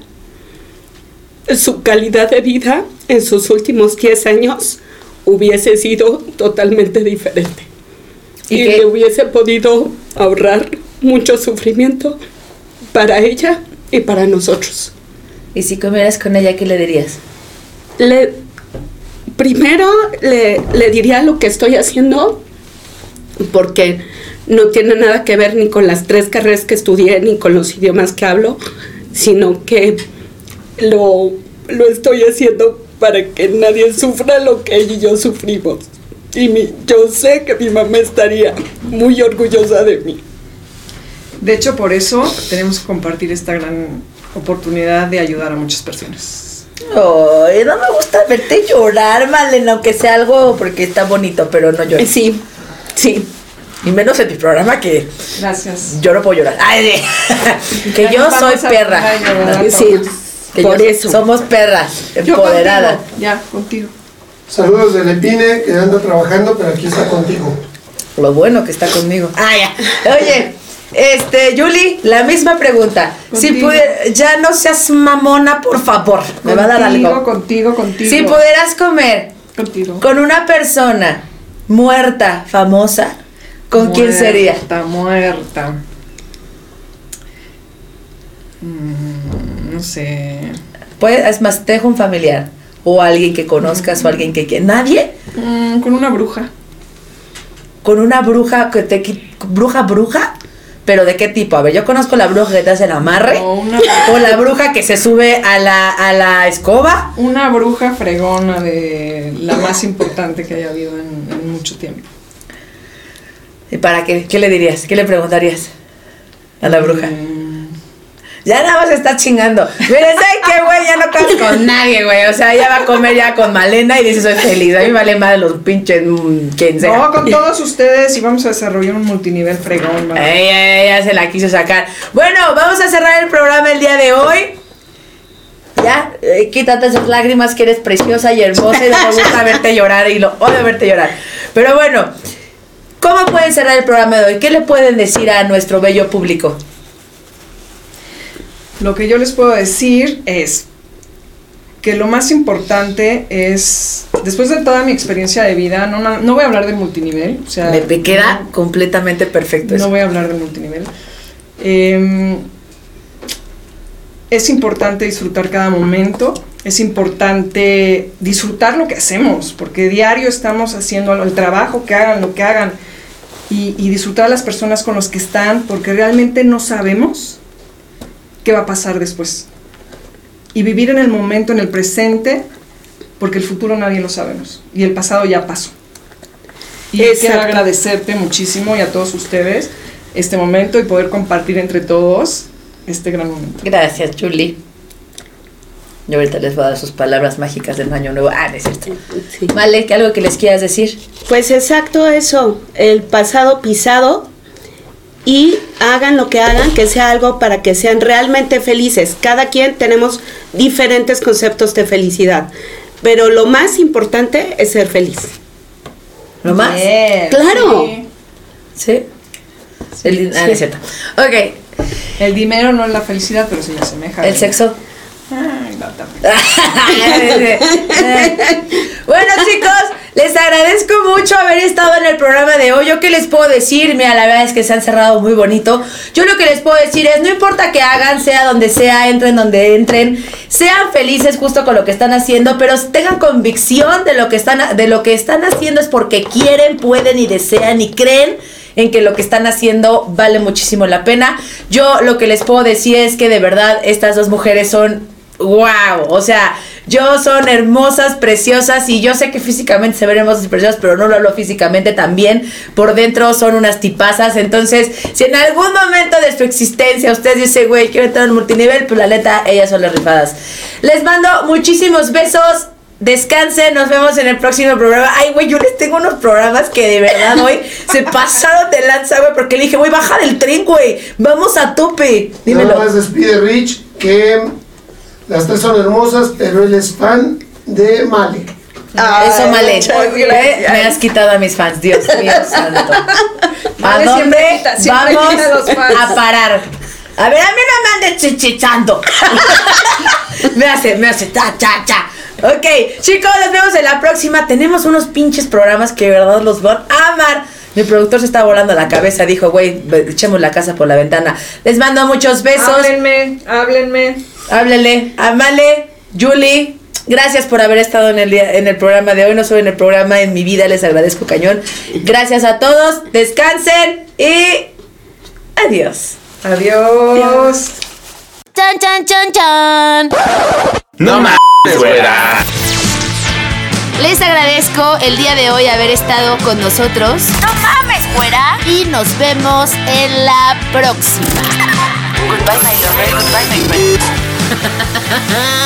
su calidad de vida en sus últimos 10 años hubiese sido totalmente diferente. ¿Y le hubiese podido ahorrar mucho sufrimiento para ella y para nosotros. Y si comieras con ella, ¿qué le dirías? Le, primero le, le diría lo que estoy haciendo porque no tiene nada que ver ni con las tres carreras que estudié ni con los idiomas que hablo, sino que lo, lo estoy haciendo para que nadie sufra lo que ella y yo sufrimos. Y mi- yo sé que mi mamá estaría muy orgullosa de mí. De hecho, por eso tenemos que compartir esta gran oportunidad de ayudar a muchas personas. Ay, no me gusta verte llorar, Malena, aunque sea algo porque está bonito, pero no llores. Sí, sí. Y menos en mi programa que Gracias. yo no puedo llorar. Ay, de- que yo soy perra. Sí. Que por yo- eso. Somos perras, Yo empoderadas. contigo, Ya, contigo. Saludos de Lepine, que anda trabajando, pero aquí está contigo. Lo bueno que está conmigo. Ah, ya. Oye, este, Yuli, la misma pregunta. Si pudiera, ya no seas mamona, por favor. Me va a dar Contigo, algo. Contigo, contigo. Si pudieras comer Contigo. con una persona muerta, famosa, ¿con quién sería? Muerta, muerta. Mm, no sé. Pues, es más, te dejo un familiar. O alguien que conozcas o alguien que que ¿Nadie? Mm, con una bruja. Con una bruja que te bruja bruja. Pero de qué tipo? A ver, yo conozco la bruja que te hace el amarre. O una, O la bruja que se sube a la, a la escoba. una bruja fregona de la más importante que haya habido en, en mucho tiempo. ¿Y para qué? ¿Qué le dirías? ¿Qué le preguntarías a la bruja? Mm, Ya nada más está chingando. Miren, ¿sabes qué, güey? Ya no comes con nadie, güey. O sea, ya va a comer ya con Malena y dice soy feliz. A mí me vale más los pinches mm, quien sea. No, con todos ustedes y vamos a desarrollar un multinivel fregón. ey, ya se la quiso sacar. Bueno, vamos a cerrar el programa el día de hoy. Ya, eh, quítate esas lágrimas que eres preciosa y hermosa y no me gusta verte llorar y lo odio verte llorar. Pero bueno, ¿cómo pueden cerrar el programa de hoy? ¿Qué le pueden decir a nuestro bello público? Lo que yo les puedo decir es que lo más importante es, después de toda mi experiencia de vida, no, no, no voy a hablar de multinivel, o sea, Me, me queda completamente perfecto no eso. voy a hablar de multinivel. Eh, es importante disfrutar cada momento, es importante disfrutar lo que hacemos, porque diario estamos haciendo el trabajo que hagan, lo que hagan, y, y disfrutar a las personas con las que están, porque realmente no sabemos qué va a pasar después. Y vivir en el momento, en el presente, porque el futuro nadie lo sabemos, y el pasado ya pasó. Y quiero Exacto. agradecerte muchísimo y a todos ustedes este momento y poder compartir entre todos este gran momento. Gracias, Julie. Yo ahorita les voy a dar sus palabras mágicas del año nuevo. Ah, es cierto. Sí. Vale, ¿que algo que les quieras decir? Pues exacto eso, el pasado pisado y hagan lo que hagan, que sea algo para que sean realmente felices. Cada quien tenemos diferentes conceptos de felicidad, pero lo más importante es ser feliz. ¿Lo más? Bien, Claro. sí. ¿Sí? El, ah, es cierto. Ok, El dinero no es la felicidad, pero sí le asemeja. el sexo. Ay, bueno chicos, les agradezco mucho haber estado en el programa de hoy. ¿Yo qué les puedo decir? Mira, la verdad es que se han cerrado muy bonito. Yo lo que les puedo decir es, no importa que hagan, sea donde sea, entren donde entren, sean felices justo con lo que están haciendo, pero tengan convicción de lo que están, de lo que están haciendo es porque quieren, pueden y desean y creen en que lo que están haciendo vale muchísimo la pena. Yo lo que les puedo decir es que de verdad estas dos mujeres son wow, o sea, yo son hermosas, preciosas y yo sé que físicamente se ven hermosas y preciosas, pero no lo hablo físicamente también. Por dentro son unas tipazas, entonces si en algún momento de su existencia ustedes dicen, güey, quiero entrar en multinivel, pues la neta, ellas son las rifadas. Les mando muchísimos besos. Descansen, nos vemos en el próximo programa. Ay, güey, yo les tengo unos programas que de verdad hoy se pasaron de lanza, güey, porque le dije, güey, baja del tren, güey. Vamos a tope. Dímelo. Nada más despide Rich que las tres son hermosas, pero él es fan de Male. Eso, Male. ¿Eh? Me has quitado a mis fans, Dios mío santo. ¿A dónde siempre quita- siempre vamos quita a los fans. a parar? A ver, a mí no me andes chichichando. me hace, me hace cha, cha, cha. Ok, chicos, nos vemos en la próxima. Tenemos unos pinches programas que de verdad los van a amar. Mi productor se está volando la cabeza. Dijo, güey, echemos la casa por la ventana. Les mando muchos besos. Háblenme, háblenme. Háblele, Amale, Julie, gracias por haber estado en el, día- en el programa de hoy, no solo en el programa, en mi vida, les agradezco cañón. Gracias a todos, descansen y adiós. Adiós. Chan, chan, chan, chan. No mames, güera. Les agradezco el día de hoy haber estado con nosotros. No mames, fuera. Y nos vemos en la próxima. Goodbye, my lover. Goodbye, my friend.